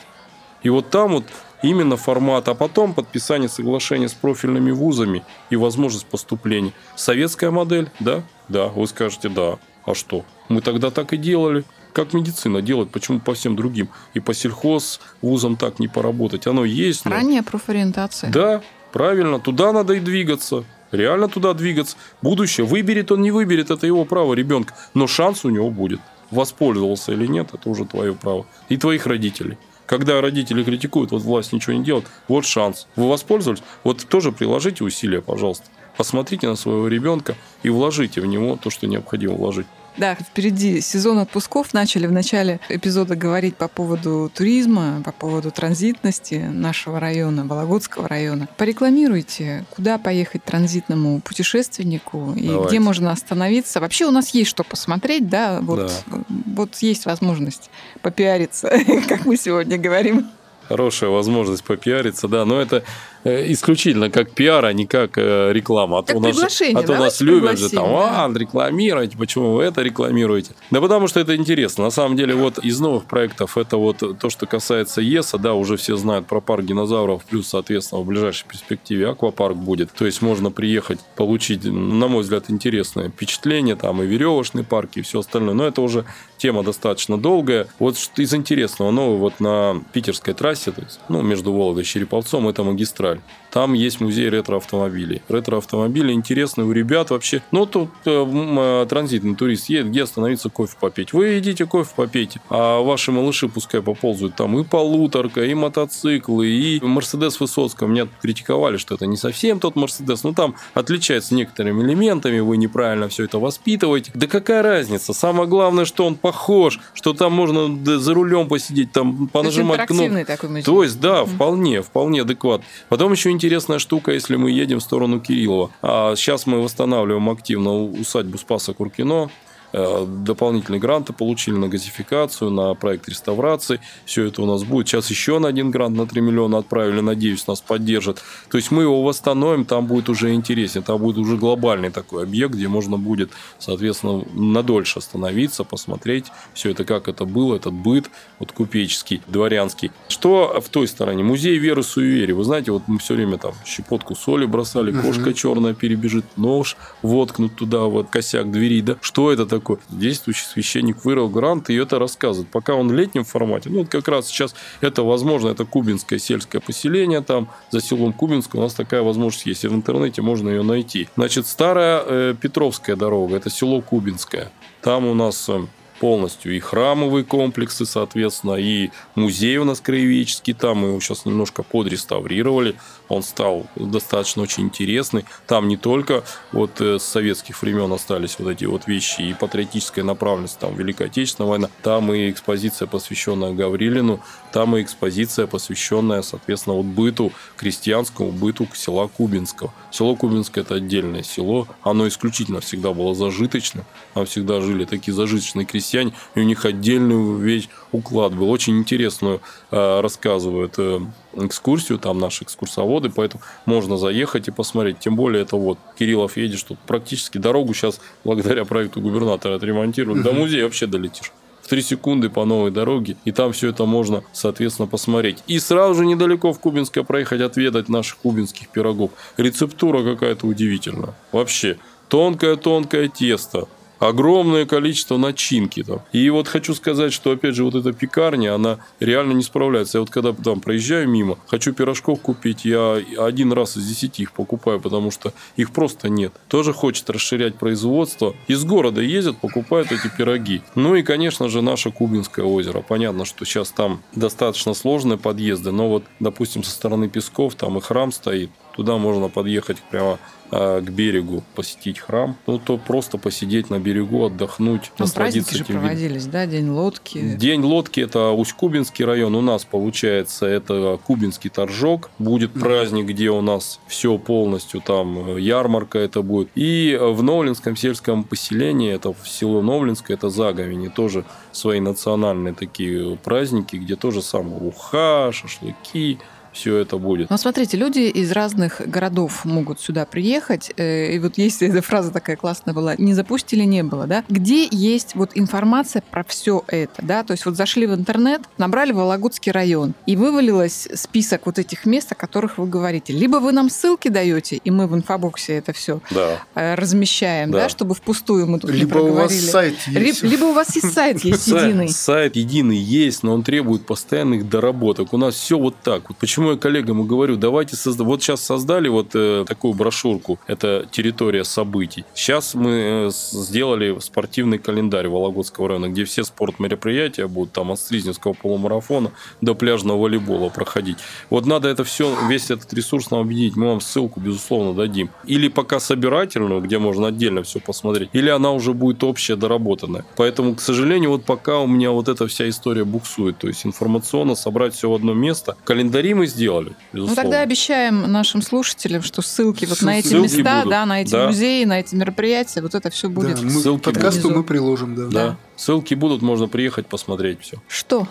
И вот там вот именно формат, а потом подписание соглашения с профильными вузами и возможность поступления. Советская модель, да? Да, вы скажете, да. А что? Мы тогда так и делали. Как медицина делает, почему по всем другим? И по сельхоз вузам так не поработать. Оно есть. Но... Ранняя профориентация. Да, правильно. Туда надо и двигаться. Реально туда двигаться. Будущее. Выберет он, не выберет, это его право ребенка. Но шанс у него будет. Воспользовался или нет, это уже твое право. И твоих родителей. Когда родители критикуют, вот власть ничего не делает, вот шанс. Вы воспользовались? Вот тоже приложите усилия, пожалуйста. Посмотрите на своего ребенка и вложите в него то, что необходимо вложить. Да, впереди сезон отпусков. Начали в начале эпизода говорить по поводу туризма, по поводу транзитности нашего района, Вологодского района. Порекламируйте, куда поехать транзитному путешественнику и Давайте. где можно остановиться. Вообще у нас есть что посмотреть, да, вот, Да. вот есть возможность попиариться, как мы сегодня говорим. Хорошая возможность попиариться, да, но это исключительно как пиар, а не как э, реклама. А Как то нас, а то нас любят же там, а, рекламируете, почему вы это рекламируете? Да потому что это интересно. На самом деле, вот из новых проектов, это вот то, что касается ЕСа, да, уже все знают про парк динозавров, плюс, соответственно, в ближайшей перспективе аквапарк будет. То есть можно приехать, получить, на мой взгляд, интересное впечатление, там и веревочный парк, и все остальное. Но это уже тема достаточно долгая. Вот что из интересного, новый вот на питерской трассе, то есть, ну, между Вологдой и Череповцом, это магистраль. Фестиваль. Там есть музей ретро-автомобилей. Ретро-автомобили интересны у ребят вообще. Ну, тут э, э, транзитный турист едет, где остановиться кофе попить. Вы идите кофе попейте, а ваши малыши пускай поползают. Там и полуторка, и мотоциклы, и Мерседес Высоцкого. Меня критиковали, что это не совсем тот Мерседес. Но там отличается некоторыми элементами, вы неправильно все это воспитываете. Да какая разница? Самое главное, что он похож, что там можно за рулем посидеть, там понажимать музей. То есть, да, вполне, вполне адекватно. Потом еще интересная штука, если мы едем в сторону Кириллова. А сейчас мы восстанавливаем активно усадьбу Спаса Куркино. Э, Дополнительные гранты получили на газификацию, на проект реставрации. Все это у нас будет. Сейчас еще на один грант на 3 миллиона отправили. Надеюсь, нас поддержат. То есть мы его восстановим, там будет уже интереснее. Там будет уже глобальный такой объект, где можно будет, соответственно, надольше остановиться, посмотреть все это, как это было, этот быт, вот купеческий, дворянский. Что в той стороне? Музей веры суеверий. Вы знаете, вот мы все время там щепотку соли бросали, кошка черная перебежит, нож воткнут туда, вот косяк двери, да? Что это такое? Действующий священник вырыл грант и это рассказывает. Пока он в летнем формате, ну, вот как раз сейчас это возможно, это кубинское сельское поселение там, за селом Кубинское у нас такая возможность есть. И в интернете можно ее найти. Значит, старая э, Петровская дорога, это село Кубинское. Там у нас э, полностью и храмовые комплексы, соответственно, и музей у нас краеведческий, там мы его сейчас немножко подреставрировали, он стал достаточно очень интересный. Там не только вот э, с советских времен остались вот эти вот вещи и патриотическая направленность, там Великая Отечественная война, там и экспозиция, посвященная Гаврилину, там и экспозиция, посвященная, соответственно, вот быту, крестьянскому быту села Кубинского. Село Кубинское – это отдельное село, оно исключительно всегда было зажиточным, там всегда жили такие зажиточные крестьяне, и у них отдельный весь уклад был. Очень интересную э, рассказывают э, экскурсию, там наши экскурсоводы, поэтому можно заехать и посмотреть. Тем более, это вот Кириллов едешь, тут практически дорогу сейчас, благодаря проекту губернатора, отремонтируют. До музея вообще долетишь. В три секунды по новой дороге, и там все это можно, соответственно, посмотреть. И сразу же недалеко в Кубинское проехать, отведать наших кубинских пирогов. Рецептура какая-то удивительная. Вообще, тонкое-тонкое тесто, огромное количество начинки там. И вот хочу сказать, что опять же вот эта пекарня, она реально не справляется. Я вот когда там проезжаю мимо, хочу пирожков купить, я один раз из десяти их покупаю, потому что их просто нет. Тоже хочет расширять производство. Из города ездят, покупают эти пироги. Ну и, конечно же, наше Кубинское озеро. Понятно, что сейчас там достаточно сложные подъезды, но вот, допустим, со стороны Песков там и храм стоит. Туда можно подъехать прямо а, к берегу, посетить храм. Ну, то просто посидеть на берегу, отдохнуть, Там насладиться праздники же этим видом. проводились, да, День лодки. День лодки – это Усть-Кубинский район. У нас, получается, это Кубинский торжок. Будет праздник, где у нас все полностью, там э, ярмарка это будет. И в Новлинском сельском поселении, это в село Новлинское, это Заговине, тоже свои национальные такие праздники, где тоже самое уха, шашлыки, все это будет. Но смотрите, люди из разных городов могут сюда приехать. э, И вот есть эта фраза такая классная была, не запустили, не было, да? Где есть вот информация про все это, да? То есть вот зашли в интернет, набрали Вологодский район, и вывалилось список вот этих мест, о которых вы говорите. Либо вы нам ссылки даете, и мы в инфобоксе это все Да. размещаем, да, Да. чтобы впустую мы тут не Либо у вас сайт есть. либо у вас есть сайт есть Сайт- единый. Сайт единый есть, но он требует постоянных доработок. У нас все вот так. Вот почему я коллегам и говорю, давайте создать. Вот сейчас создали вот э, такую брошюрку. Это территория событий. Сейчас мы э, сделали спортивный календарь Вологодского района, где все спортмероприятия будут там от Стризневского полумарафона до пляжного волейбола проходить. Вот надо это все, весь этот ресурс нам объединить. Мы вам ссылку, безусловно, дадим. Или пока собирательную, где можно отдельно все посмотреть, или она уже будет общая, доработанная. Поэтому, к сожалению, вот пока у меня вот эта вся история буксует. То есть информационно собрать все в одно место. Календари мы сделали, Ну безусловно. тогда обещаем нашим слушателям, что ссылки вот на эти Ссылки места, будут. да, на эти Да. музеи, на эти мероприятия, вот это все будет. Да, мы Ссылки подкасту внизу. мы приложим, да. Да. Ссылки будут, можно приехать посмотреть все. Что?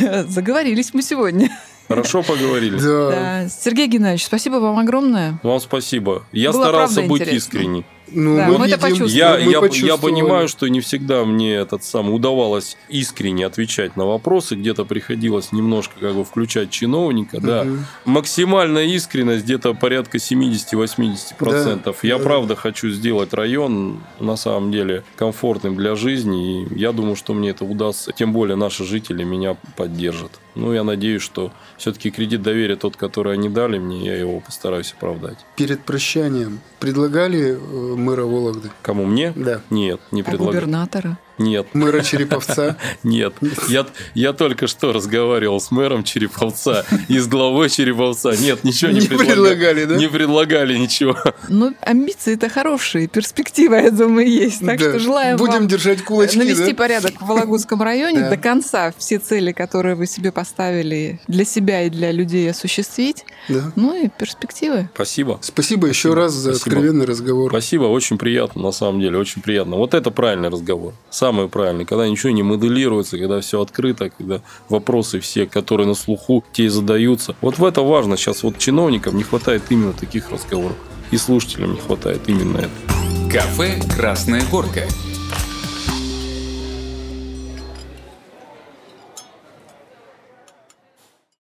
Заговорились мы сегодня. Хорошо поговорили. Да. Да. Сергей Геннадьевич, спасибо вам огромное. Вам спасибо. Я Было старался быть интересно. искренним. Ну, Да, мы, мы это видим, почувствовали. Я, мы я, я понимаю, что не всегда мне этот сам удавалось искренне отвечать на вопросы, где-то приходилось немножко как бы включать чиновника, да. Мгм. Максимальная искренность где-то порядка 70-80%. Я да. правда хочу сделать район на самом деле комфортным для жизни, и я думаю, что мне это удастся. Тем более наши жители меня поддержат. Ну, я надеюсь, что все-таки кредит доверия тот, который они дали мне, я его постараюсь оправдать. Перед прощанием предлагали э, мэра Вологды? Кому мне? Да. Нет, не А предлагали. губернатора? Нет, Мэра Череповца? нет. Я, я только что разговаривал с мэром Череповца и с главой Череповца. Нет, ничего не, Не предлагали. предлагали, да? Не предлагали ничего. Ну, амбиции-то хорошие, перспектива, я думаю, есть. Так Да. что желаем Будем вам держать кулачки, навести да? порядок в Вологодском районе, Да. до конца все цели, которые вы себе поставили для себя и для людей осуществить. Да. Ну и перспективы. Спасибо. Спасибо еще раз за Спасибо. откровенный разговор. Спасибо, очень приятно, на самом деле, очень приятно. Вот это правильный разговор. Самый правильный, когда ничего не моделируется, когда все открыто, когда вопросы все, которые на слуху, те и задаются. Вот в это важно. Сейчас вот чиновникам не хватает именно таких разговоров. И слушателям не хватает именно этого. Кафе «Красная горка».